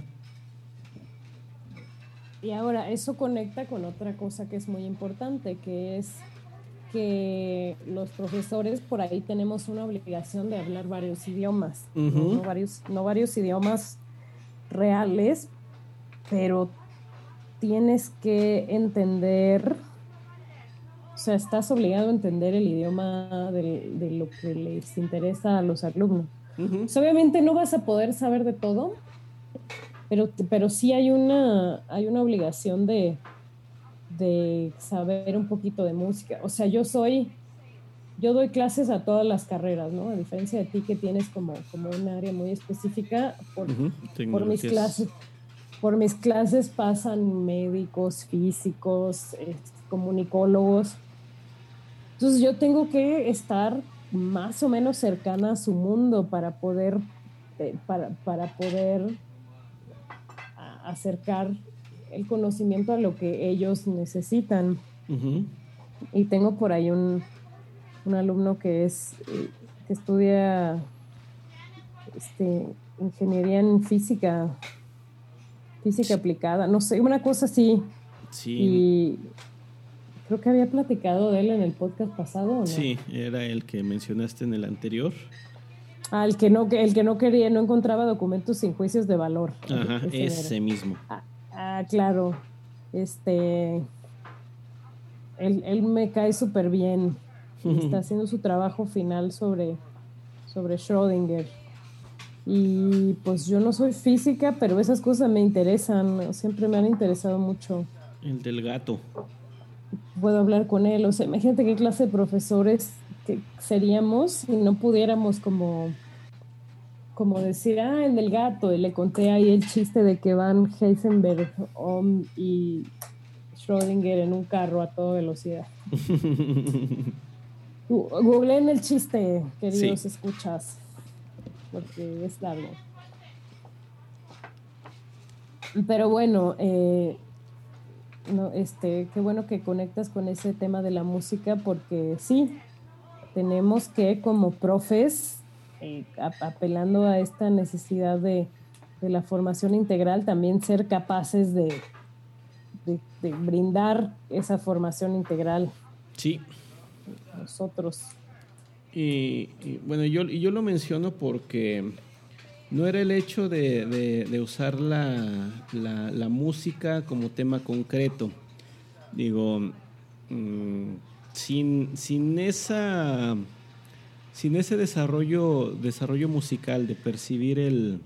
Y ahora, eso conecta con otra cosa que es muy importante, que es que los profesores por ahí tenemos una obligación de hablar varios idiomas, varios, no varios idiomas reales, pero tienes que entender, o sea, estás obligado a entender el idioma de, lo que les interesa a los alumnos. obviamente no vas a poder saber de todo, pero, pero sí hay una, hay una obligación de, de saber un poquito de música. O sea, yo soy, yo doy clases a todas las carreras, ¿no? A diferencia de ti que tienes como, como un área muy específica por, por mis clases por mis clases pasan médicos, físicos, este, comunicólogos. Entonces yo tengo que estar más o menos cercana a su mundo para poder, eh, para, poder acercar el conocimiento a lo que ellos necesitan. Y tengo por ahí un, alumno que es eh, que estudia este, ingeniería en física física aplicada, no sé, una cosa así. Sí. Y creo que había platicado de él en el podcast pasado, ¿no? Sí, era el que mencionaste en el anterior. Ah, el que no, el que no quería, no encontraba documentos sin juicios de valor. Ajá, ese, mismo. Ah, ah, claro. Este. Él, él me cae súper bien. Está haciendo su trabajo final sobre, sobre Schrödinger. Y pues yo no soy física, pero esas cosas me interesan, siempre me han interesado mucho. El del gato. Puedo hablar con él, o sea, imagínate qué clase de profesores que seríamos si no pudiéramos como, como decir, ah, el del gato, y le conté ahí el chiste de que van Heisenberg y Schrödinger en un carro a toda velocidad. en el chiste, queridos escuchas porque es largo. Pero bueno, eh, no, este, qué bueno que conectas con ese tema de la música porque sí, tenemos que como profes, eh, apelando a esta necesidad de, la formación integral, también ser capaces de, de, brindar esa formación integral. Sí. Nosotros. Y, bueno, yo, yo lo menciono porque no era el hecho de, usar la, la, música como tema concreto. Digo, mm, sin, sin, esa, sin ese desarrollo, desarrollo musical de percibir el,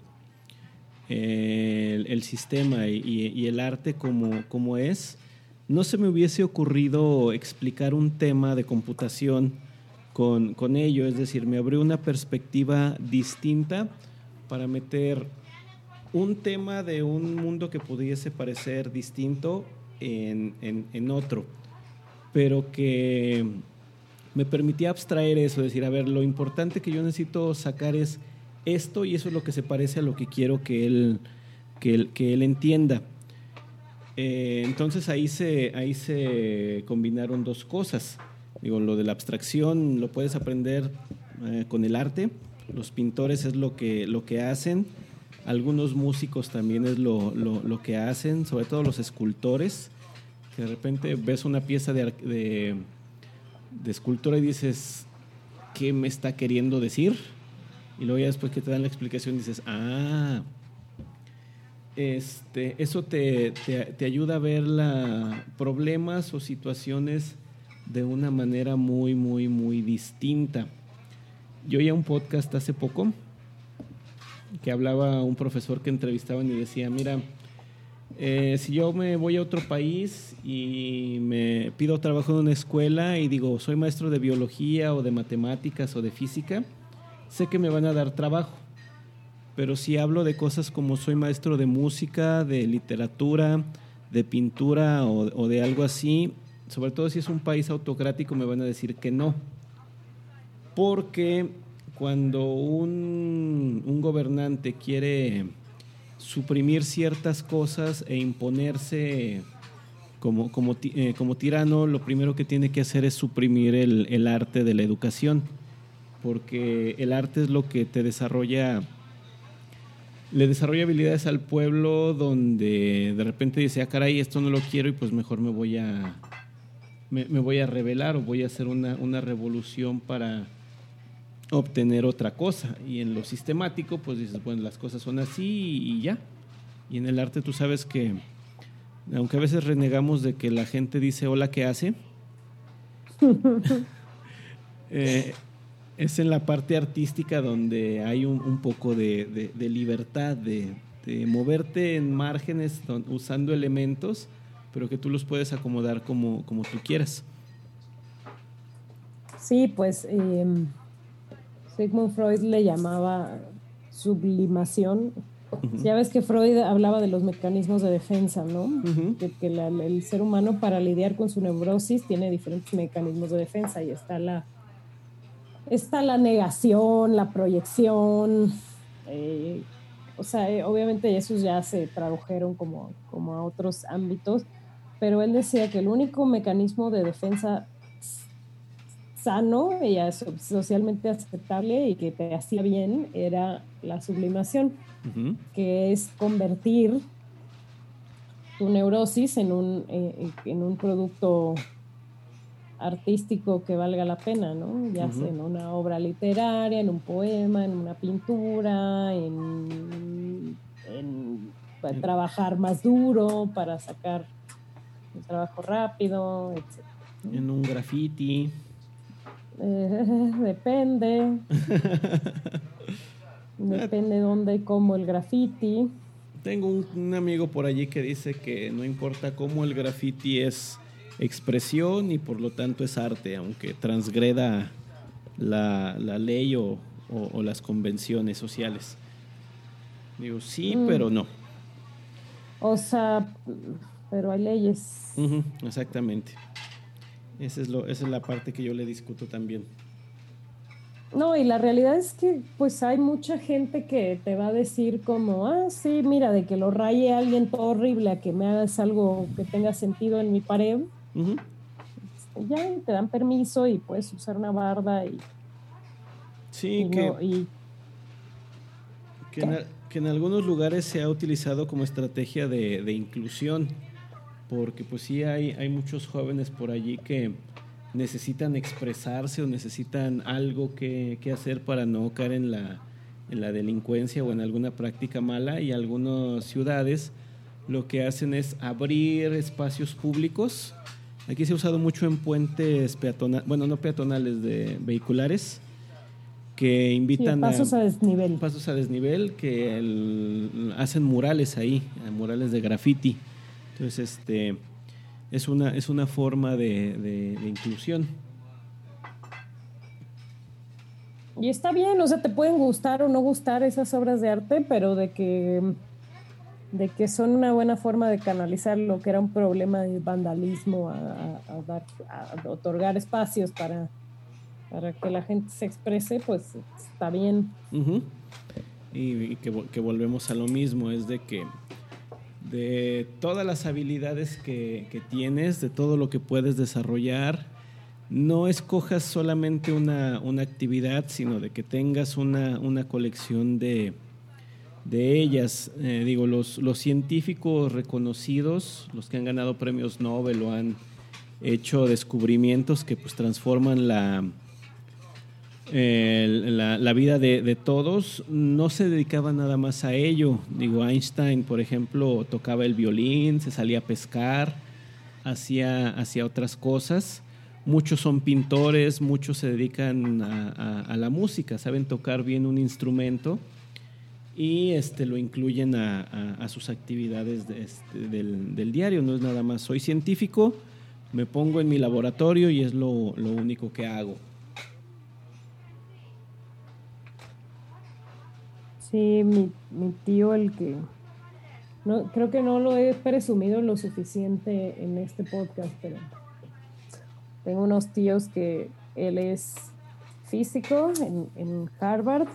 el, sistema y, y, el arte como, como es, no se me hubiese ocurrido explicar un tema de computación con, con ello, es decir, me abrió una perspectiva distinta para meter un tema de un mundo que pudiese parecer distinto en, en, otro, pero que me permitía abstraer eso, decir, a ver, lo importante que yo necesito sacar es esto y eso es lo que se parece a lo que quiero que él, que él, que él entienda. Eh, entonces ahí se, ahí se combinaron dos cosas. Digo, lo de la abstracción lo puedes aprender eh, con el arte. Los pintores es lo que, lo que hacen. Algunos músicos también es lo, lo, que hacen, sobre todo los escultores. Que de repente ves una pieza de, de, de escultura y dices, ¿qué me está queriendo decir? Y luego ya después que te dan la explicación dices, ah, este, eso te, te, te ayuda a ver la, problemas o situaciones de una manera muy, muy, muy distinta. Yo oía un podcast hace poco que hablaba un profesor que entrevistaban y decía, mira, eh, si yo me voy a otro país y me pido trabajo en una escuela y digo, soy maestro de biología o de matemáticas o de física, sé que me van a dar trabajo. Pero si hablo de cosas como soy maestro de música, de literatura, de pintura o, de algo así, sobre todo si es un país autocrático, me van a decir que no. Porque cuando un, un gobernante quiere suprimir ciertas cosas e imponerse como, como, eh, como, tirano, lo primero que tiene que hacer es suprimir el, el, arte de la educación, porque el arte es lo que te desarrolla, le desarrolla habilidades al pueblo donde de repente dice, ah, caray, esto no lo quiero y pues mejor me voy a, me, me voy a rebelar o voy a hacer una, una revolución para obtener otra cosa. Y en lo sistemático, pues dices, bueno, las cosas son así y ya. Y en el arte tú sabes que, aunque a veces renegamos de que la gente dice, hola, ¿qué hace? Eh, es en la parte artística donde hay un, poco de, libertad, de, moverte en márgenes usando elementos, pero que tú los puedes acomodar como, como tú quieras. Sí, pues... Em, Sigmund Freud le llamaba sublimación. Ya ves que Freud hablaba de los mecanismos de defensa, ¿no? que el ser humano para lidiar con su neurosis tiene diferentes mecanismos de defensa y está la, está la negación, la proyección. Eh, o sea, eh, obviamente esos ya se tradujeron como, como a otros ámbitos, pero él decía que el único mecanismo de defensa sano y socialmente aceptable y que te hacía bien era la sublimación, que es convertir tu neurosis en un, eh, en un producto artístico que valga la pena, ¿no? Ya sea en una obra literaria, en un poema, en una pintura, en, trabajar más duro para sacar un trabajo rápido, etc. En un graffiti. Eh, depende. depende dónde y cómo el graffiti. Tengo un, amigo por allí que dice que no importa cómo el graffiti es expresión y por lo tanto es arte, aunque transgreda la, ley o, las convenciones sociales. Digo, sí, mm. pero no. O sea, pero hay leyes. exactamente. Esa es, lo, esa es la parte que yo le discuto también. No, y la realidad es que pues hay mucha gente que te va a decir como, ah, sí, mira, de que lo raye alguien todo horrible a que me hagas algo que tenga sentido en mi pared. Ya te dan permiso y puedes usar una barda y... Sí, que, que, en, algunos lugares se ha utilizado como estrategia de, de inclusión porque pues sí hay, hay muchos jóvenes por allí que necesitan expresarse o necesitan algo que, hacer para no caer en la, en la delincuencia o en alguna práctica mala y algunas ciudades lo que hacen es abrir espacios públicos. Aquí se ha usado mucho en puentes peatonales, bueno, no peatonales, de vehiculares, que invitan pasos a, desnivel. Pasos a desnivel, que hacen murales ahí, murales de graffiti. Entonces, este, es una, es una forma de, inclusión. Y está bien, o sea, te pueden gustar o no gustar esas obras de arte, pero de que, de que son una buena forma de canalizar lo que era un problema de vandalismo, a, otorgar espacios para, para que la gente se exprese, pues está bien. Y, que, que, volvemos a lo mismo, es de que de todas las habilidades que, tienes, de todo lo que puedes desarrollar. No escojas solamente una, actividad, sino de que tengas una, colección de, ellas. Eh, digo, los, los científicos reconocidos, los que han ganado premios Nobel o han hecho descubrimientos que pues transforman la, la, vida de, todos no se dedicaba nada más a ello. Digo, Einstein, por ejemplo, tocaba el violín, se salía a pescar, hacía, hacía otras cosas. Muchos son pintores, muchos se dedican a, la música, saben tocar bien un instrumento y este, lo incluyen a, sus actividades este, del, diario. No es nada más, soy científico, me pongo en mi laboratorio y es lo, único que hago. Sí, mi, mi tío, el que no, creo que no lo he presumido lo suficiente en este podcast, pero tengo unos tíos que él es físico en, en Harvard.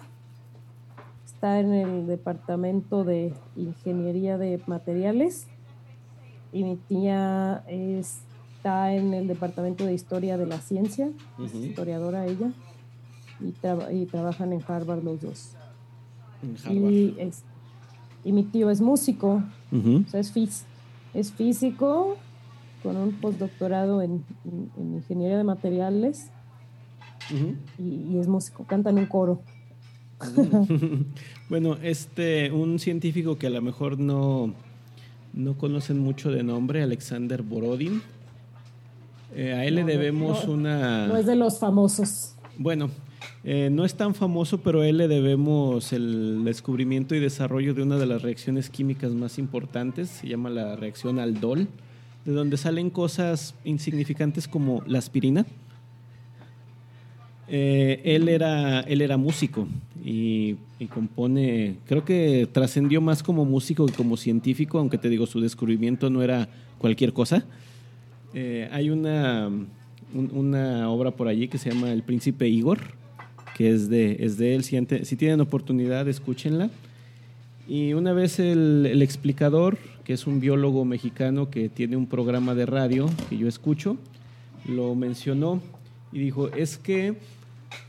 Está en el departamento de ingeniería de materiales. Y mi tía está en el departamento de historia de la ciencia, es historiadora ella, y, y, trabajan en Harvard los dos. Y, y, mi tío es músico, o sea, es, es físico con un postdoctorado en, en, ingeniería de materiales y, y, es músico, canta en un coro. bueno, este, un científico que a lo mejor no, no conocen mucho de nombre, Alexander Borodin. Eh, a él le debemos una... No es de los famosos. Bueno, eh, no es tan famoso, pero a él le debemos el descubrimiento y desarrollo de una de las reacciones químicas más importantes, se llama la reacción Aldol, de donde salen cosas insignificantes como la aspirina eh, él, era, él era músico y, compone, creo que trascendió más como músico que como científico, aunque te digo, su descubrimiento no era cualquier cosa. Eh, hay una, una obra por allí que se llama El Príncipe Igor, que es de, es de él. Si, tienen oportunidad, escúchenla. Y una vez el, el, explicador, que es un biólogo mexicano que tiene un programa de radio que yo escucho, lo mencionó y dijo, es que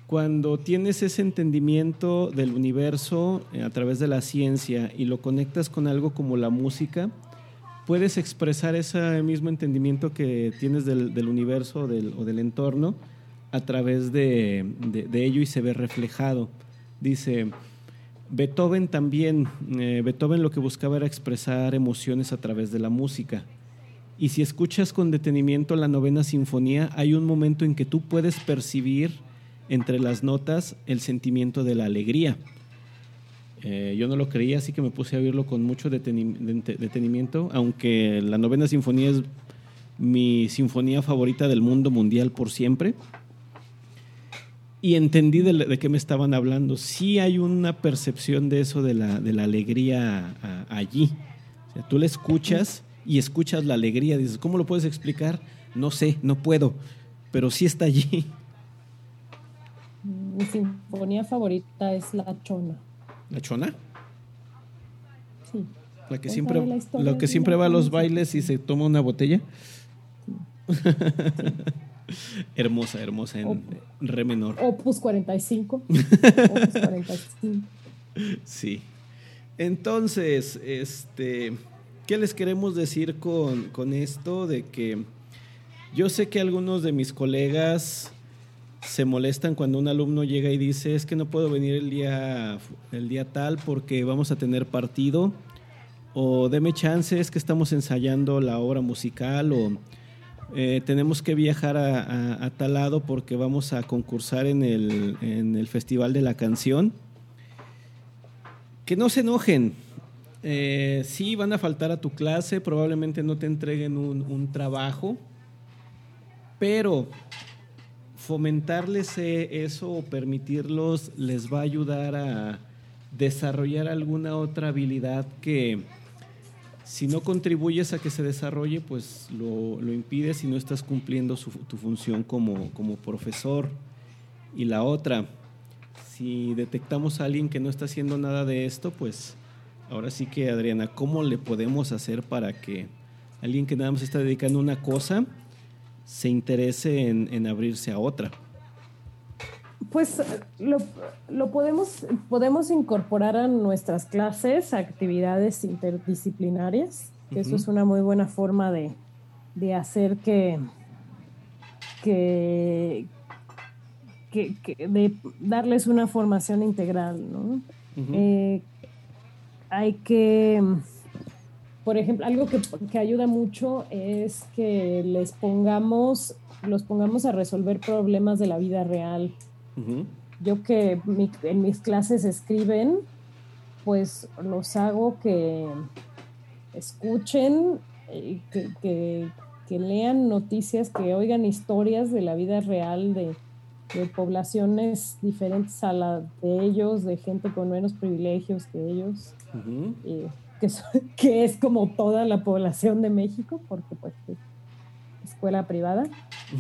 cuando tienes ese entendimiento del universo eh, a través de la ciencia y lo conectas con algo como la música, puedes expresar ese mismo entendimiento que tienes del, universo o del entorno a través de, ello y se ve reflejado. Dice, Beethoven también, eh, Beethoven lo que buscaba era expresar emociones a través de la música. Y si escuchas con detenimiento la novena sinfonía, hay un momento en que tú puedes percibir entre las notas el sentimiento de la alegría. Eh, yo no lo creía, así que me puse a oírlo con mucho detenimiento, aunque la novena sinfonía es mi sinfonía favorita del mundo mundial por siempre. Y entendí de, qué me estaban hablando. Sí hay una percepción de eso, de la, de la alegría allí. tú la escuchas y escuchas la alegría. Dices, ¿cómo lo puedes explicar? No sé, no puedo, pero sí está allí mi sinfonía favorita es La Chona. ¿La Chona? Sí. La que siempre, lo que siempre va a los bailes y se toma una botella. hermosa, hermosa en re menor. Opus 45. Opus 45. Sí. Entonces, este, ¿qué les queremos decir con, con esto? De que yo sé que algunos de mis colegas se molestan cuando un alumno llega y dice, es que no puedo venir el día, el día tal porque vamos a tener partido, o deme chance, es que estamos ensayando la obra musical, o eh, tenemos que viajar a, tal lado porque vamos a concursar en el, Festival de la Canción. Que no se enojen. Eh, sí, van a faltar a tu clase, probablemente no te entreguen un, un trabajo, pero fomentarles e, eso o permitirlos les va a ayudar a desarrollar alguna otra habilidad que si no contribuyes a que se desarrolle, pues lo, lo impides y no estás cumpliendo tu función como, como profesor. Y la otra, si detectamos a alguien que no está haciendo nada de esto, pues ahora sí que Adriana, ¿cómo le podemos hacer para que alguien que nada más está dedicando a una cosa, se interese en, abrirse a otra? Pues lo, podemos, podemos incorporar a nuestras clases actividades interdisciplinarias, que eso es una muy buena forma de, hacer que, que, de darles una formación integral, ¿no? Eh, hay que por ejemplo, algo que, ayuda mucho es que les pongamos, los pongamos a resolver problemas de la vida real. Yo que en mis clases escriben, pues los hago que escuchen, eh, que, que, que lean noticias, que oigan historias de la vida real de, de poblaciones diferentes a la de ellos, de gente con menos privilegios que ellos, que, que, es como toda la población de México, porque pues es escuela privada.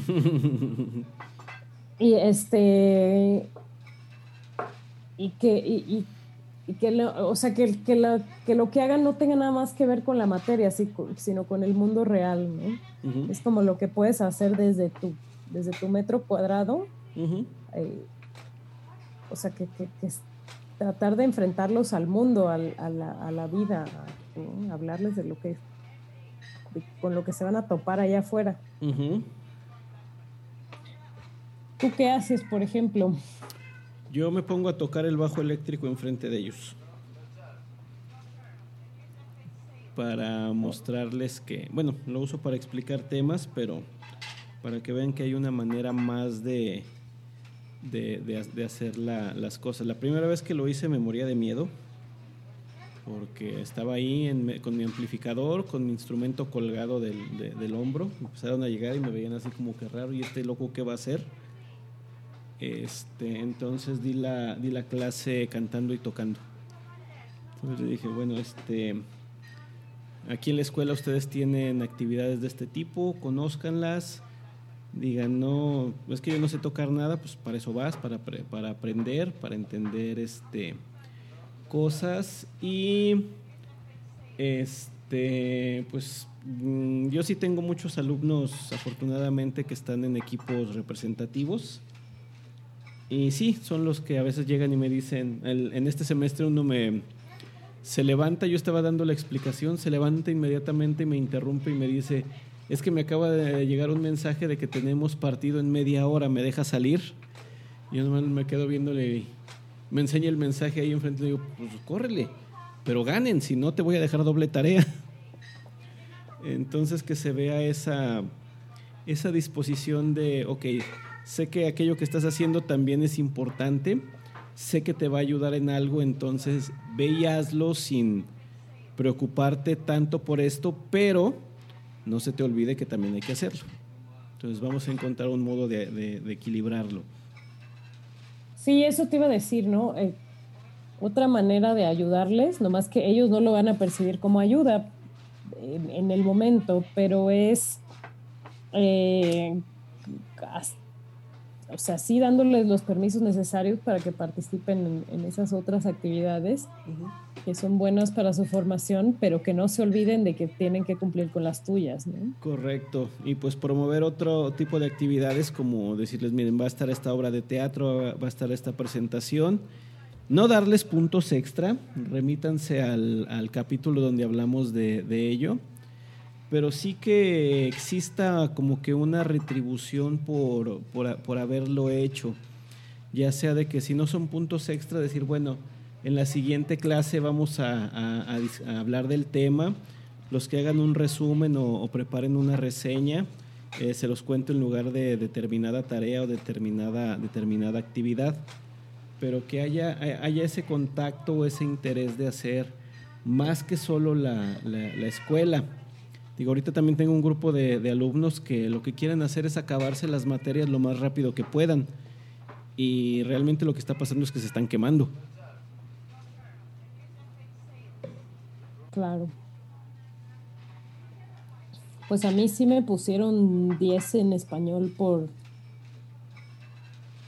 y este y que y, que lo, o sea que, que, la, que, lo que hagan no tenga nada más que ver con la materia, sino con el mundo real, ¿no? Es como lo que puedes hacer desde tu, desde tu metro cuadrado eh, o sea, que, tratar de enfrentarlos al mundo, a, la, vida, hablarles de lo que con lo que se van a topar allá afuera. ¿Tú qué haces, por ejemplo? Yo me pongo a tocar el bajo eléctrico enfrente de ellos. Para mostrarles que, bueno, lo uso para explicar temas, pero para que vean que hay una manera más de, de, hacer las cosas. La primera vez que lo hice me moría de miedo, porque estaba ahí con mi amplificador, con mi instrumento colgado del, del, hombro. Empezaron a llegar y me veían así como que raro, ¿y este loco qué va a hacer? Este, entonces di la, di la clase cantando y tocando. Entonces le dije, bueno, este, aquí en la escuela ustedes tienen actividades de este tipo, conózcanlas digan, no, es que yo no sé tocar nada, pues para eso vas, para, para aprender, para entender este, cosas y este, pues mm, yo sí tengo muchos alumnos afortunadamente que están en equipos representativos y sí, son los que a veces llegan y me dicen, en este semestre uno me se levanta, yo estaba dando la explicación, se levanta inmediatamente y me interrumpe y me dice, es que me acaba de llegar un mensaje de que tenemos partido en media hora, ¿me deja salir? Y yo me quedo viéndole, me enseña el mensaje ahí enfrente, y digo, pues córrele, pero ganen, si no te voy a dejar doble tarea. Entonces que se vea esa, esa disposición de, ok, sé que aquello que estás haciendo también es importante, sé que te va a ayudar en algo, entonces ve y hazlo sin preocuparte tanto por esto, pero no se te olvide que también hay que hacerlo. Entonces vamos a encontrar un modo de, equilibrarlo. Sí, eso te iba a decir, ¿no? Eh, otra manera de ayudarles, nomás que ellos no lo van a percibir como ayuda en, el momento, pero es, eh, o sea, sí dándoles los permisos necesarios para que participen en, esas otras actividades que son buenas para su formación, pero que no se olviden de que tienen que cumplir con las tuyas. ¿no? Correcto. Y pues promover otro tipo de actividades como decirles, miren, va a estar esta obra de teatro, va a estar esta presentación. No darles puntos extra, remítanse al, al capítulo donde hablamos de, de ello pero sí que exista como que una retribución por, por, por, haberlo hecho, ya sea de que si no son puntos extra, decir, bueno, en la siguiente clase vamos a, hablar del tema. Los que hagan un resumen o, preparen una reseña, eh, se los cuento en lugar de determinada tarea o determinada, determinada actividad. Pero que haya, haya ese contacto o ese interés de hacer más que solo la, escuela. Digo, ahorita también tengo un grupo de, de, alumnos que lo que quieren hacer es acabarse las materias lo más rápido que puedan. Y realmente lo que está pasando es que se están quemando. Claro. Pues a mí sí me pusieron 10 en español por,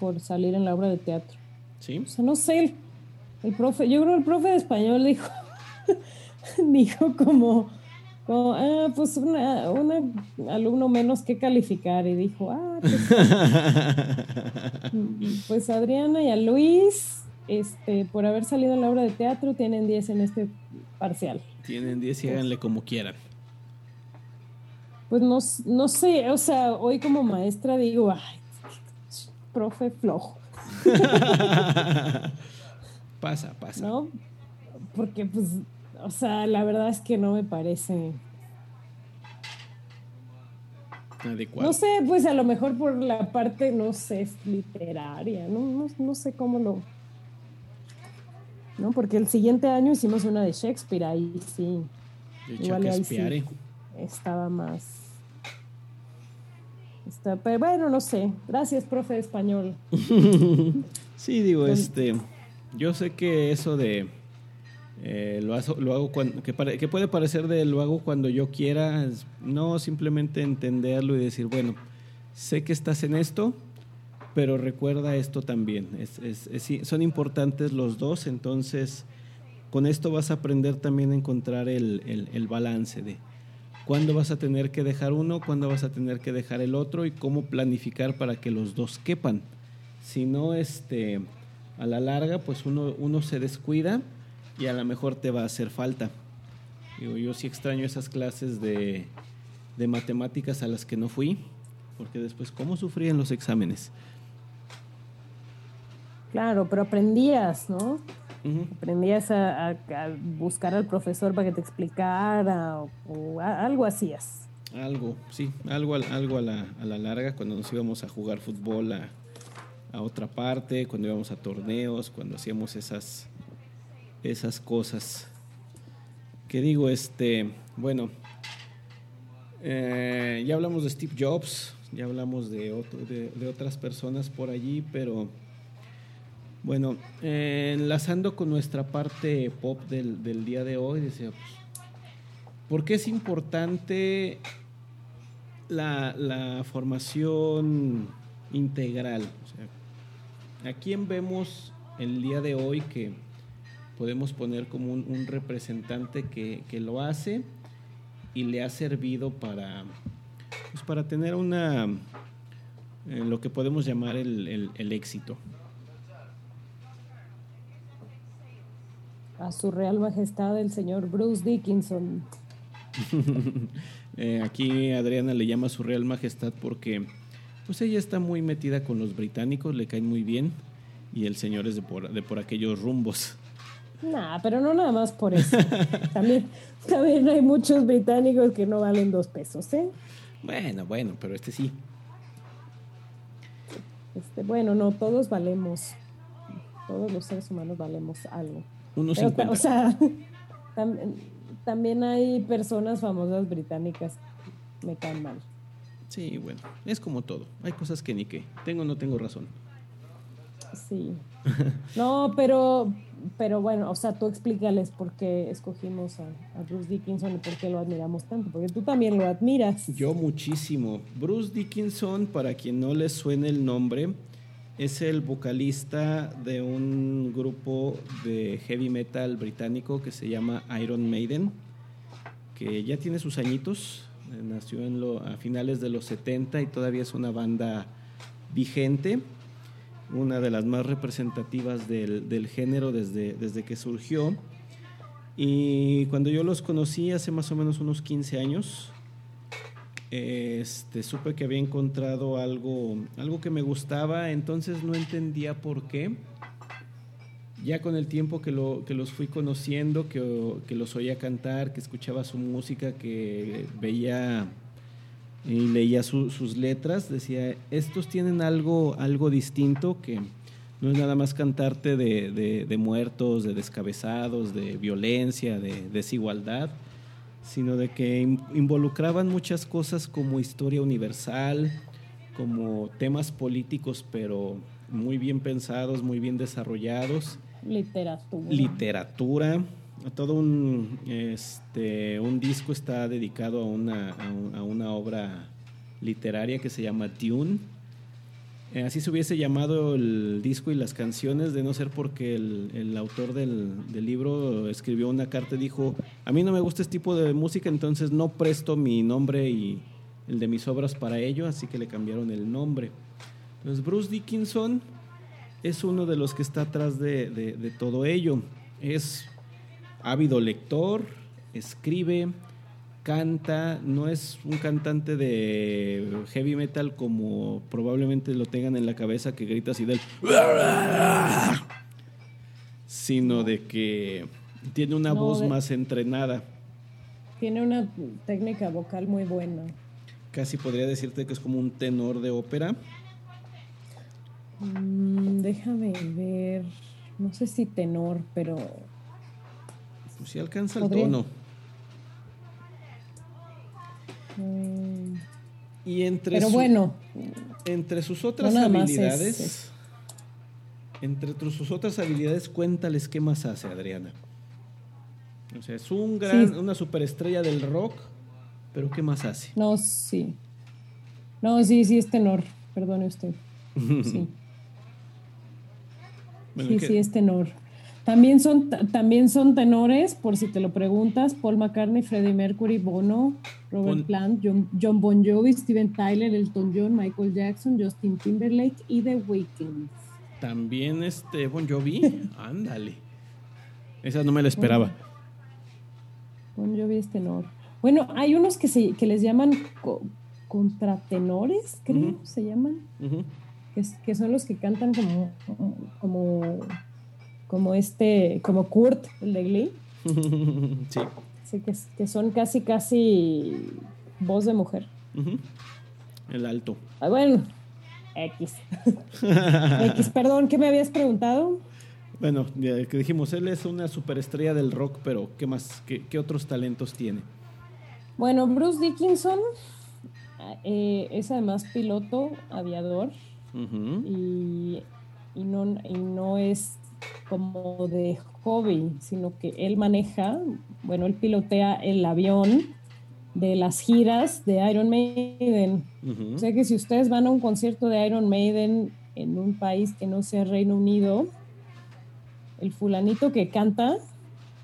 por salir en la obra de teatro. Sí. O sea, no sé, el, profe, yo creo el profe de español dijo, dijo como, ah, pues una, una, alumno menos que calificar y dijo, ah, pues, pues Adriana y a Luis, este, por haber salido en la obra de teatro, tienen 10 en este parcial. Tienen 10 y háganle como quieran. Pues no, no sé, o sea, hoy como maestra digo, ay, profe flojo. pasa, pasa. ¿No? Porque pues, o sea, la verdad es que no me parece adecuado. No sé, pues a lo mejor por la parte, no sé, literaria, no, no, no sé cómo lo ¿no? Porque el siguiente año hicimos una de Shakespeare, ahí sí. De Igual ahí sí estaba más. Está, pero bueno, no sé. Gracias, profe de español. Sí, digo, este, yo sé que eso de eh, lo, hago, lo cuando, que, puede parecer de lo hago cuando yo quiera, no simplemente entenderlo y decir, bueno, sé que estás en esto, pero recuerda esto también. Son importantes los dos, entonces con esto vas a aprender también a encontrar el, el- el balance de cuándo vas a tener que dejar uno, cuándo vas a tener que dejar el otro y cómo planificar para que los dos quepan. Si no, este, a la larga, pues uno, uno se descuida y a lo mejor te va a hacer falta. Digo, yo sí extraño esas clases de, de matemáticas a las que no fui, porque después, ¿cómo sufrí en los exámenes? Claro, pero aprendías, ¿no? Aprendías a, a- a buscar al profesor para que te explicara o, o a- algo hacías. Algo, sí, algo, al- algo a, la, a la larga, cuando nos íbamos a jugar fútbol a, a otra parte, cuando íbamos a torneos, cuando hacíamos esas, esas cosas. Que digo, este, bueno, eh, ya hablamos de Steve Jobs, ya hablamos de, de, otras personas por allí, pero bueno, eh, enlazando con nuestra parte pop del, del día de hoy, decía, pues, ¿por qué es importante la, la formación integral? ¿a quién vemos el día de hoy que podemos poner como un, un representante que, que lo hace y le ha servido para, pues para tener una, eh, lo que podemos llamar el, el- el éxito? A su real majestad el señor Bruce Dickinson. Eh, aquí Adriana le llama su real majestad porque pues ella está muy metida con los británicos, le caen muy bien y el señor es de por, de por aquellos rumbos. Nah, pero no nada más por eso. también, también hay muchos británicos que no valen dos pesos, ¿eh? Bueno, bueno, pero este sí. Este, bueno, no, todos valemos. Todos los seres humanos valemos algo. Unos Pero, 50. o sea, tam- también hay personas famosas británicas que me caen mal. Sí, bueno, es como todo. Hay cosas que ni que. Tengo o no tengo razón. Sí. No, pero, pero bueno, o sea, tú explícales por qué escogimos a, Bruce Dickinson y por qué lo admiramos tanto, porque tú también lo admiras. Yo muchísimo. Bruce Dickinson, para quien no le suene el nombre, es el vocalista de un grupo de heavy metal británico que se llama Iron Maiden, que ya tiene sus añitos, eh, nació en lo- a finales de los 70 y todavía es una banda vigente, una de las más representativas del, del género desde, desde que surgió. Y cuando yo los conocí hace más o menos unos 15 años, este, supe que había encontrado algo, algo que me gustaba, entonces no entendía por qué. Ya con el tiempo que, lo, que los fui conociendo, que, que los oía cantar, que escuchaba su música, que veía y leía su- sus letras, decía, estos tienen algo, algo distinto que no es nada más cantarte de, de- de muertos, de descabezados, de violencia, de desigualdad, sino de que in- involucraban muchas cosas como historia universal, como temas políticos, pero muy bien pensados, muy bien desarrollados Literatura. literatura. Todo un, este, un disco está dedicado a una, a un- a una obra literaria que se llama Dune. Eh, así se hubiese llamado el disco y las canciones, de no ser porque el, el autor del, del libro escribió una carta y dijo, a mí no me gusta este tipo de música, entonces no presto mi nombre y el de mis obras para ello, así que le cambiaron el nombre. Entonces Bruce Dickinson es uno de los que está atrás de, de- de todo ello. Es ávido lector, escribe, canta, no es un cantante de heavy metal como probablemente lo tengan en la cabeza que grita así del sino de que tiene una No, voz de- más entrenada. Tiene una técnica vocal muy buena. Casi podría decirte que es como un tenor de ópera. Mm, déjame ver. no sé si tenor, pero Si alcanza el Podría. tono. mm, Y entre, pero su- bueno, entre sus otras No es- habilidades, es- entre sus otras habilidades, cuéntales qué más hace Adriana. O sea, es un gran, Sí. una superestrella del rock, pero ¿qué más hace? no, sí. No, sí, sí es tenor, perdone usted. Sí. Sí, ¿qué- sí, es tenor. También son, ta- también son tenores, por si te lo preguntas, Paul McCartney, Freddie Mercury, Bono, Robert Bon- Plant, John, John Bon Jovi, Steven Tyler, Elton John, Michael Jackson, Justin Timberlake y The Weeknd. También este Bon Jovi, ándale. Esa no me la esperaba. Bon Jovi es tenor. Bueno, hay unos que, se, que les llaman co- contratenores, creo, se llaman, que, son los que cantan como, como, como este, como Kurt, el de Glee. sí. Sí, que, que son casi, casi voz de mujer. El alto. Ah, bueno, X. X, perdón, ¿qué me habías preguntado? Bueno, que dijimos, él es una superestrella del rock, pero ¿qué más? ¿Qué, qué otros talentos tiene? Bueno, Bruce Dickinson eh, es además piloto, aviador, y, y no, y no es como de hobby, sino que él maneja, bueno, él pilotea el avión de las giras de Iron Maiden. Ujú. O sea que si ustedes van a un concierto de Iron Maiden en un país que no sea Reino Unido, el fulanito que canta,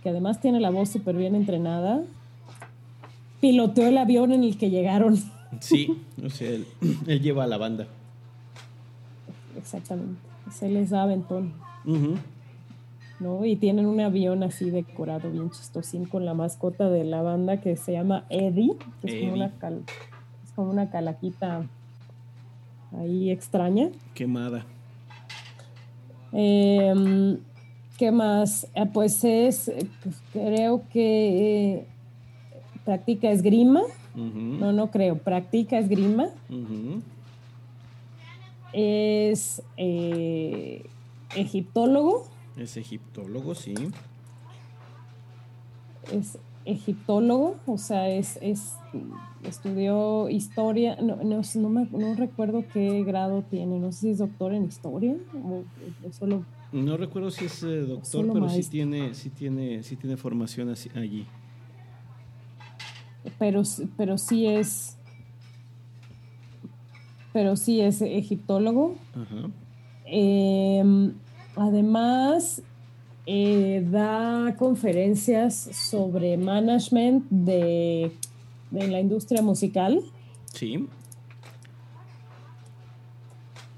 que además tiene la voz súper bien entrenada, piloteó el avión en el que llegaron. Sí, o sea, él, él lleva a la banda. Exactamente. Se les da aventón, ¿no? Y tienen un avión así decorado, bien chistosín, con la mascota de la banda que se llama Eddie, que es como una, cal- es como una calaquita ahí extraña. Quemada. Eh, ¿Qué más? Eh, pues es, eh, creo que eh, practica esgrima. No, no creo, practica esgrima. Ujú. Es eh, egiptólogo. Es egiptólogo, sí. Es egiptólogo, o sea, es, es estudió historia. No, no, no, me- no recuerdo qué grado tiene. No sé si es doctor en historia o, o solo No recuerdo si es eh, doctor, pero sí tiene, sí tiene, sí tiene formación así- allí. pero, pero sí es pero sí es egiptólogo. Ajá. Eh, además, eh, da conferencias sobre management de, de la industria musical Sí.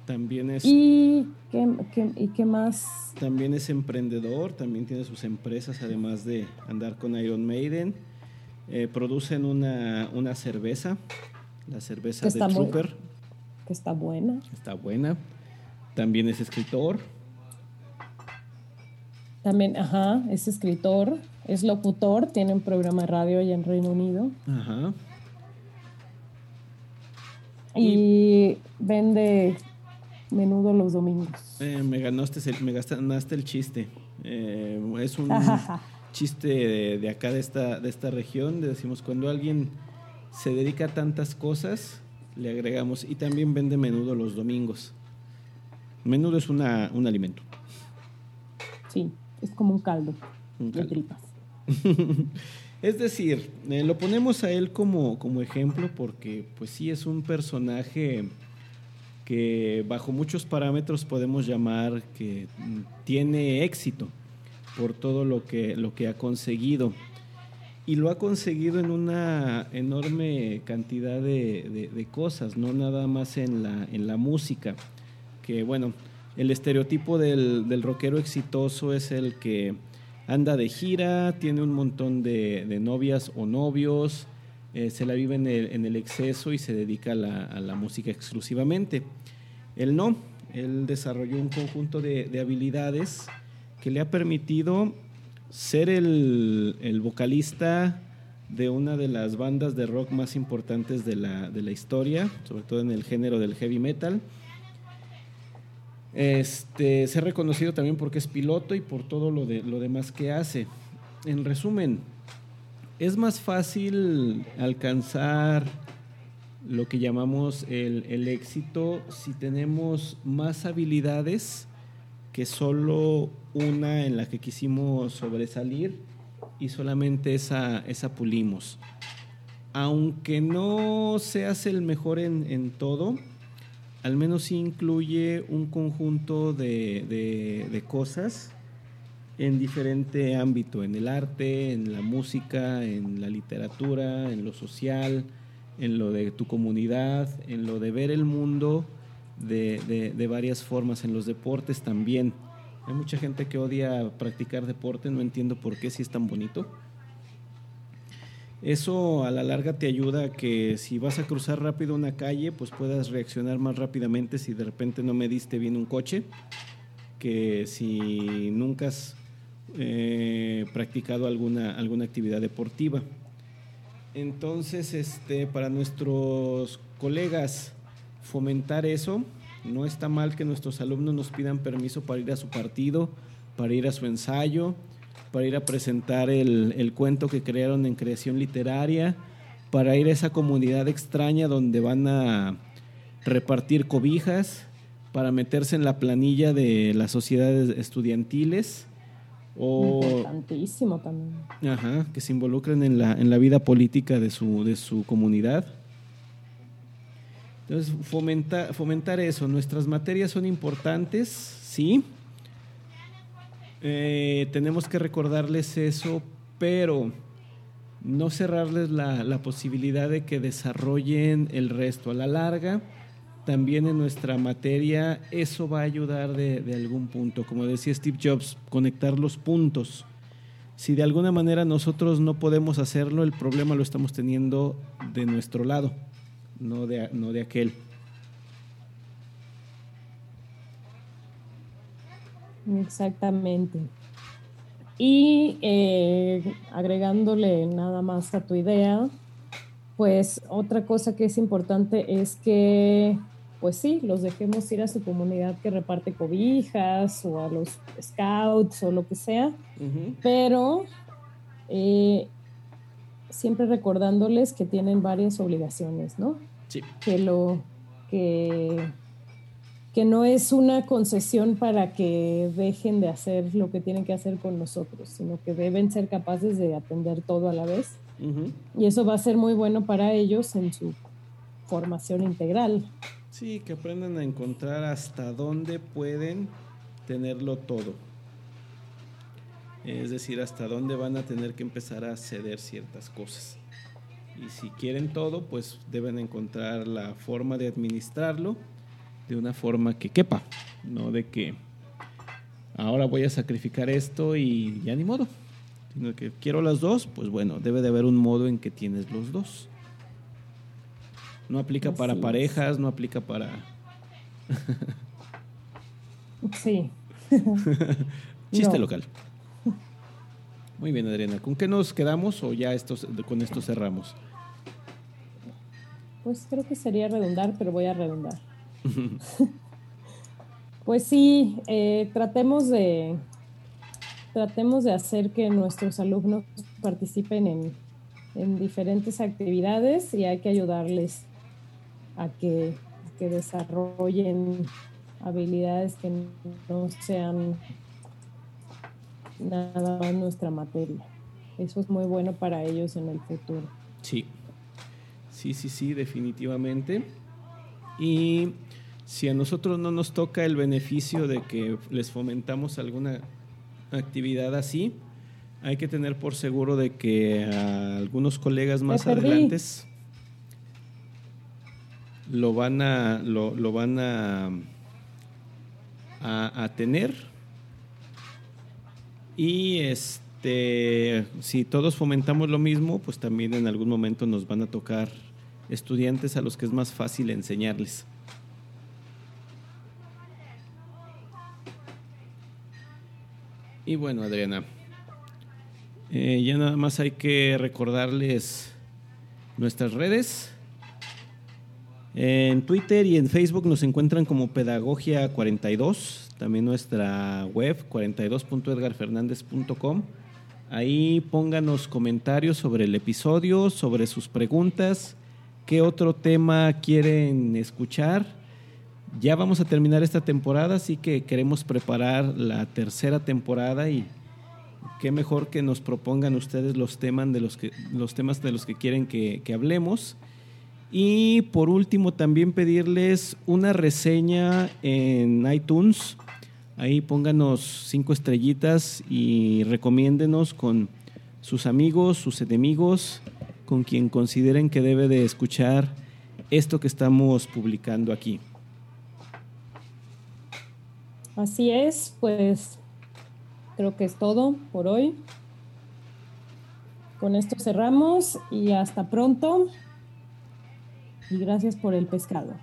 También es, y qué, qué- y qué más también es emprendedor, también tiene sus empresas, además de andar con Iron Maiden. Eh, producen una, una cerveza, la cerveza de muy- Trooper, que está buena. está buena. También es escritor. También, ajá, es escritor, es locutor, tiene un programa de radio allá en Reino Unido Ajá. y vende menudo los domingos. Eh, me ganaste el, me ganaste el chiste. Eh, es un chiste de, de acá de esta, de esta región. Decimos cuando alguien se dedica a tantas cosas, le agregamos y también vende menudo los domingos. Menudo es una, un alimento. Sí, es como un caldo Un de tripas. Es decir, eh, lo ponemos a él como, como ejemplo porque pues sí es un personaje que bajo muchos parámetros podemos llamar que tiene éxito por todo lo que, lo que ha conseguido. Y lo ha conseguido en una enorme cantidad de, de- de cosas, no nada más en la, en la música. Que bueno, el estereotipo del, del rockero exitoso es el que anda de gira, tiene un montón de, de novias o novios, eh, se la vive en el, en el exceso y se dedica a la, a la música exclusivamente. Él no, él desarrolló un conjunto de, de habilidades que le ha permitido ser el, el vocalista de una de las bandas de rock más importantes de la, de la historia, sobre todo en el género del heavy metal. Este, ser reconocido también porque es piloto y por todo lo, de, lo demás que hace. En resumen, es más fácil alcanzar lo que llamamos el, éxito si tenemos más habilidades que solo una en la que quisimos sobresalir y solamente esa, esa pulimos. Aunque no seas el mejor en, en todo, al menos sí incluye un conjunto de, de, cosas en diferente ámbito, en el arte, en la música, en la literatura, en lo social, en lo de tu comunidad, en lo de ver el mundo de, de, de varias formas, en los deportes también. Hay mucha gente que odia practicar deporte, no entiendo por qué si es tan bonito. Eso a la larga te ayuda a que si vas a cruzar rápido una calle, pues puedas reaccionar más rápidamente si de repente no mediste bien un coche, que si nunca has eh, practicado alguna, alguna actividad deportiva. Entonces, este, para nuestros colegas, fomentar eso, no está mal que nuestros alumnos nos pidan permiso para ir a su partido, para ir a su ensayo, para ir a presentar el, el, cuento que crearon en creación literaria, para ir a esa comunidad extraña donde van a repartir cobijas, para meterse en la planilla de las sociedades estudiantiles. O, Importantísimo también. Ajá, que se involucren en la, en la vida política de su, de su comunidad. Entonces, fomentar, fomentar eso. Nuestras materias son importantes, sí, eh, tenemos que recordarles eso, pero no cerrarles la, la, posibilidad de que desarrollen el resto. A la larga, también en nuestra materia, eso va a ayudar de, de algún punto. Como decía Steve Jobs, conectar los puntos. Si de alguna manera nosotros no podemos hacerlo, el problema lo estamos teniendo de nuestro lado, no de, no de aquel. Exactamente. Y eh, agregándole nada más a tu idea, pues otra cosa que es importante es que, pues sí, los dejemos ir a su comunidad que reparte cobijas o a los scouts o lo que sea, uh -huh. pero eh, siempre recordándoles que tienen varias obligaciones, ¿no? Sí. Que lo que que no es una concesión para que dejen de hacer lo que tienen que hacer con nosotros, sino que deben ser capaces de atender todo a la vez. Uh -huh. Y eso va a ser muy bueno para ellos en su formación integral. Sí, que aprendan a encontrar hasta dónde pueden tenerlo todo. Es decir, hasta dónde van a tener que empezar a ceder ciertas cosas. Y si quieren todo, pues deben encontrar la forma de administrarlo de una forma que quepa, no de que ahora voy a sacrificar esto y ya ni modo, sino que quiero las dos, pues bueno, debe de haber un modo en que tienes los dos. No aplica Así para es. parejas, no aplica para... sí. Chiste no. local. Muy bien, Adriana. ¿Con qué nos quedamos o ya estos, con esto cerramos? Pues creo que sería redundar, pero voy a redundar. pues sí, eh, tratemos de tratemos de hacer que nuestros alumnos participen en, en, diferentes actividades y hay que ayudarles a que, que desarrollen habilidades que no sean nada más nuestra materia. Eso es muy bueno para ellos en el futuro. Sí, sí, sí, sí, definitivamente. Y si a nosotros no nos toca el beneficio de que les fomentamos alguna actividad así, hay que tener por seguro de que a algunos colegas más adelante lo van a lo, lo van a, a, a tener y este si todos fomentamos lo mismo pues también en algún momento nos van a tocar estudiantes a los que es más fácil enseñarles. Y bueno, Adriana, eh, ya nada más hay que recordarles nuestras redes. En Twitter y en Facebook nos encuentran como Pedagogia 42, también nuestra web 42.edgarfernandez.com. Ahí pónganos comentarios sobre el episodio, sobre sus preguntas, qué otro tema quieren escuchar. Ya vamos a terminar esta temporada, así que queremos preparar la tercera temporada y qué mejor que nos propongan ustedes los temas de los que, los temas de los que quieren que, que hablemos. Y por último, también pedirles una reseña en iTunes. Ahí pónganos cinco estrellitas y recomiéndenos con sus amigos, sus enemigos, con quien consideren que debe de escuchar esto que estamos publicando aquí. Así es, pues creo que es todo por hoy. Con esto cerramos y hasta pronto y gracias por el pescado.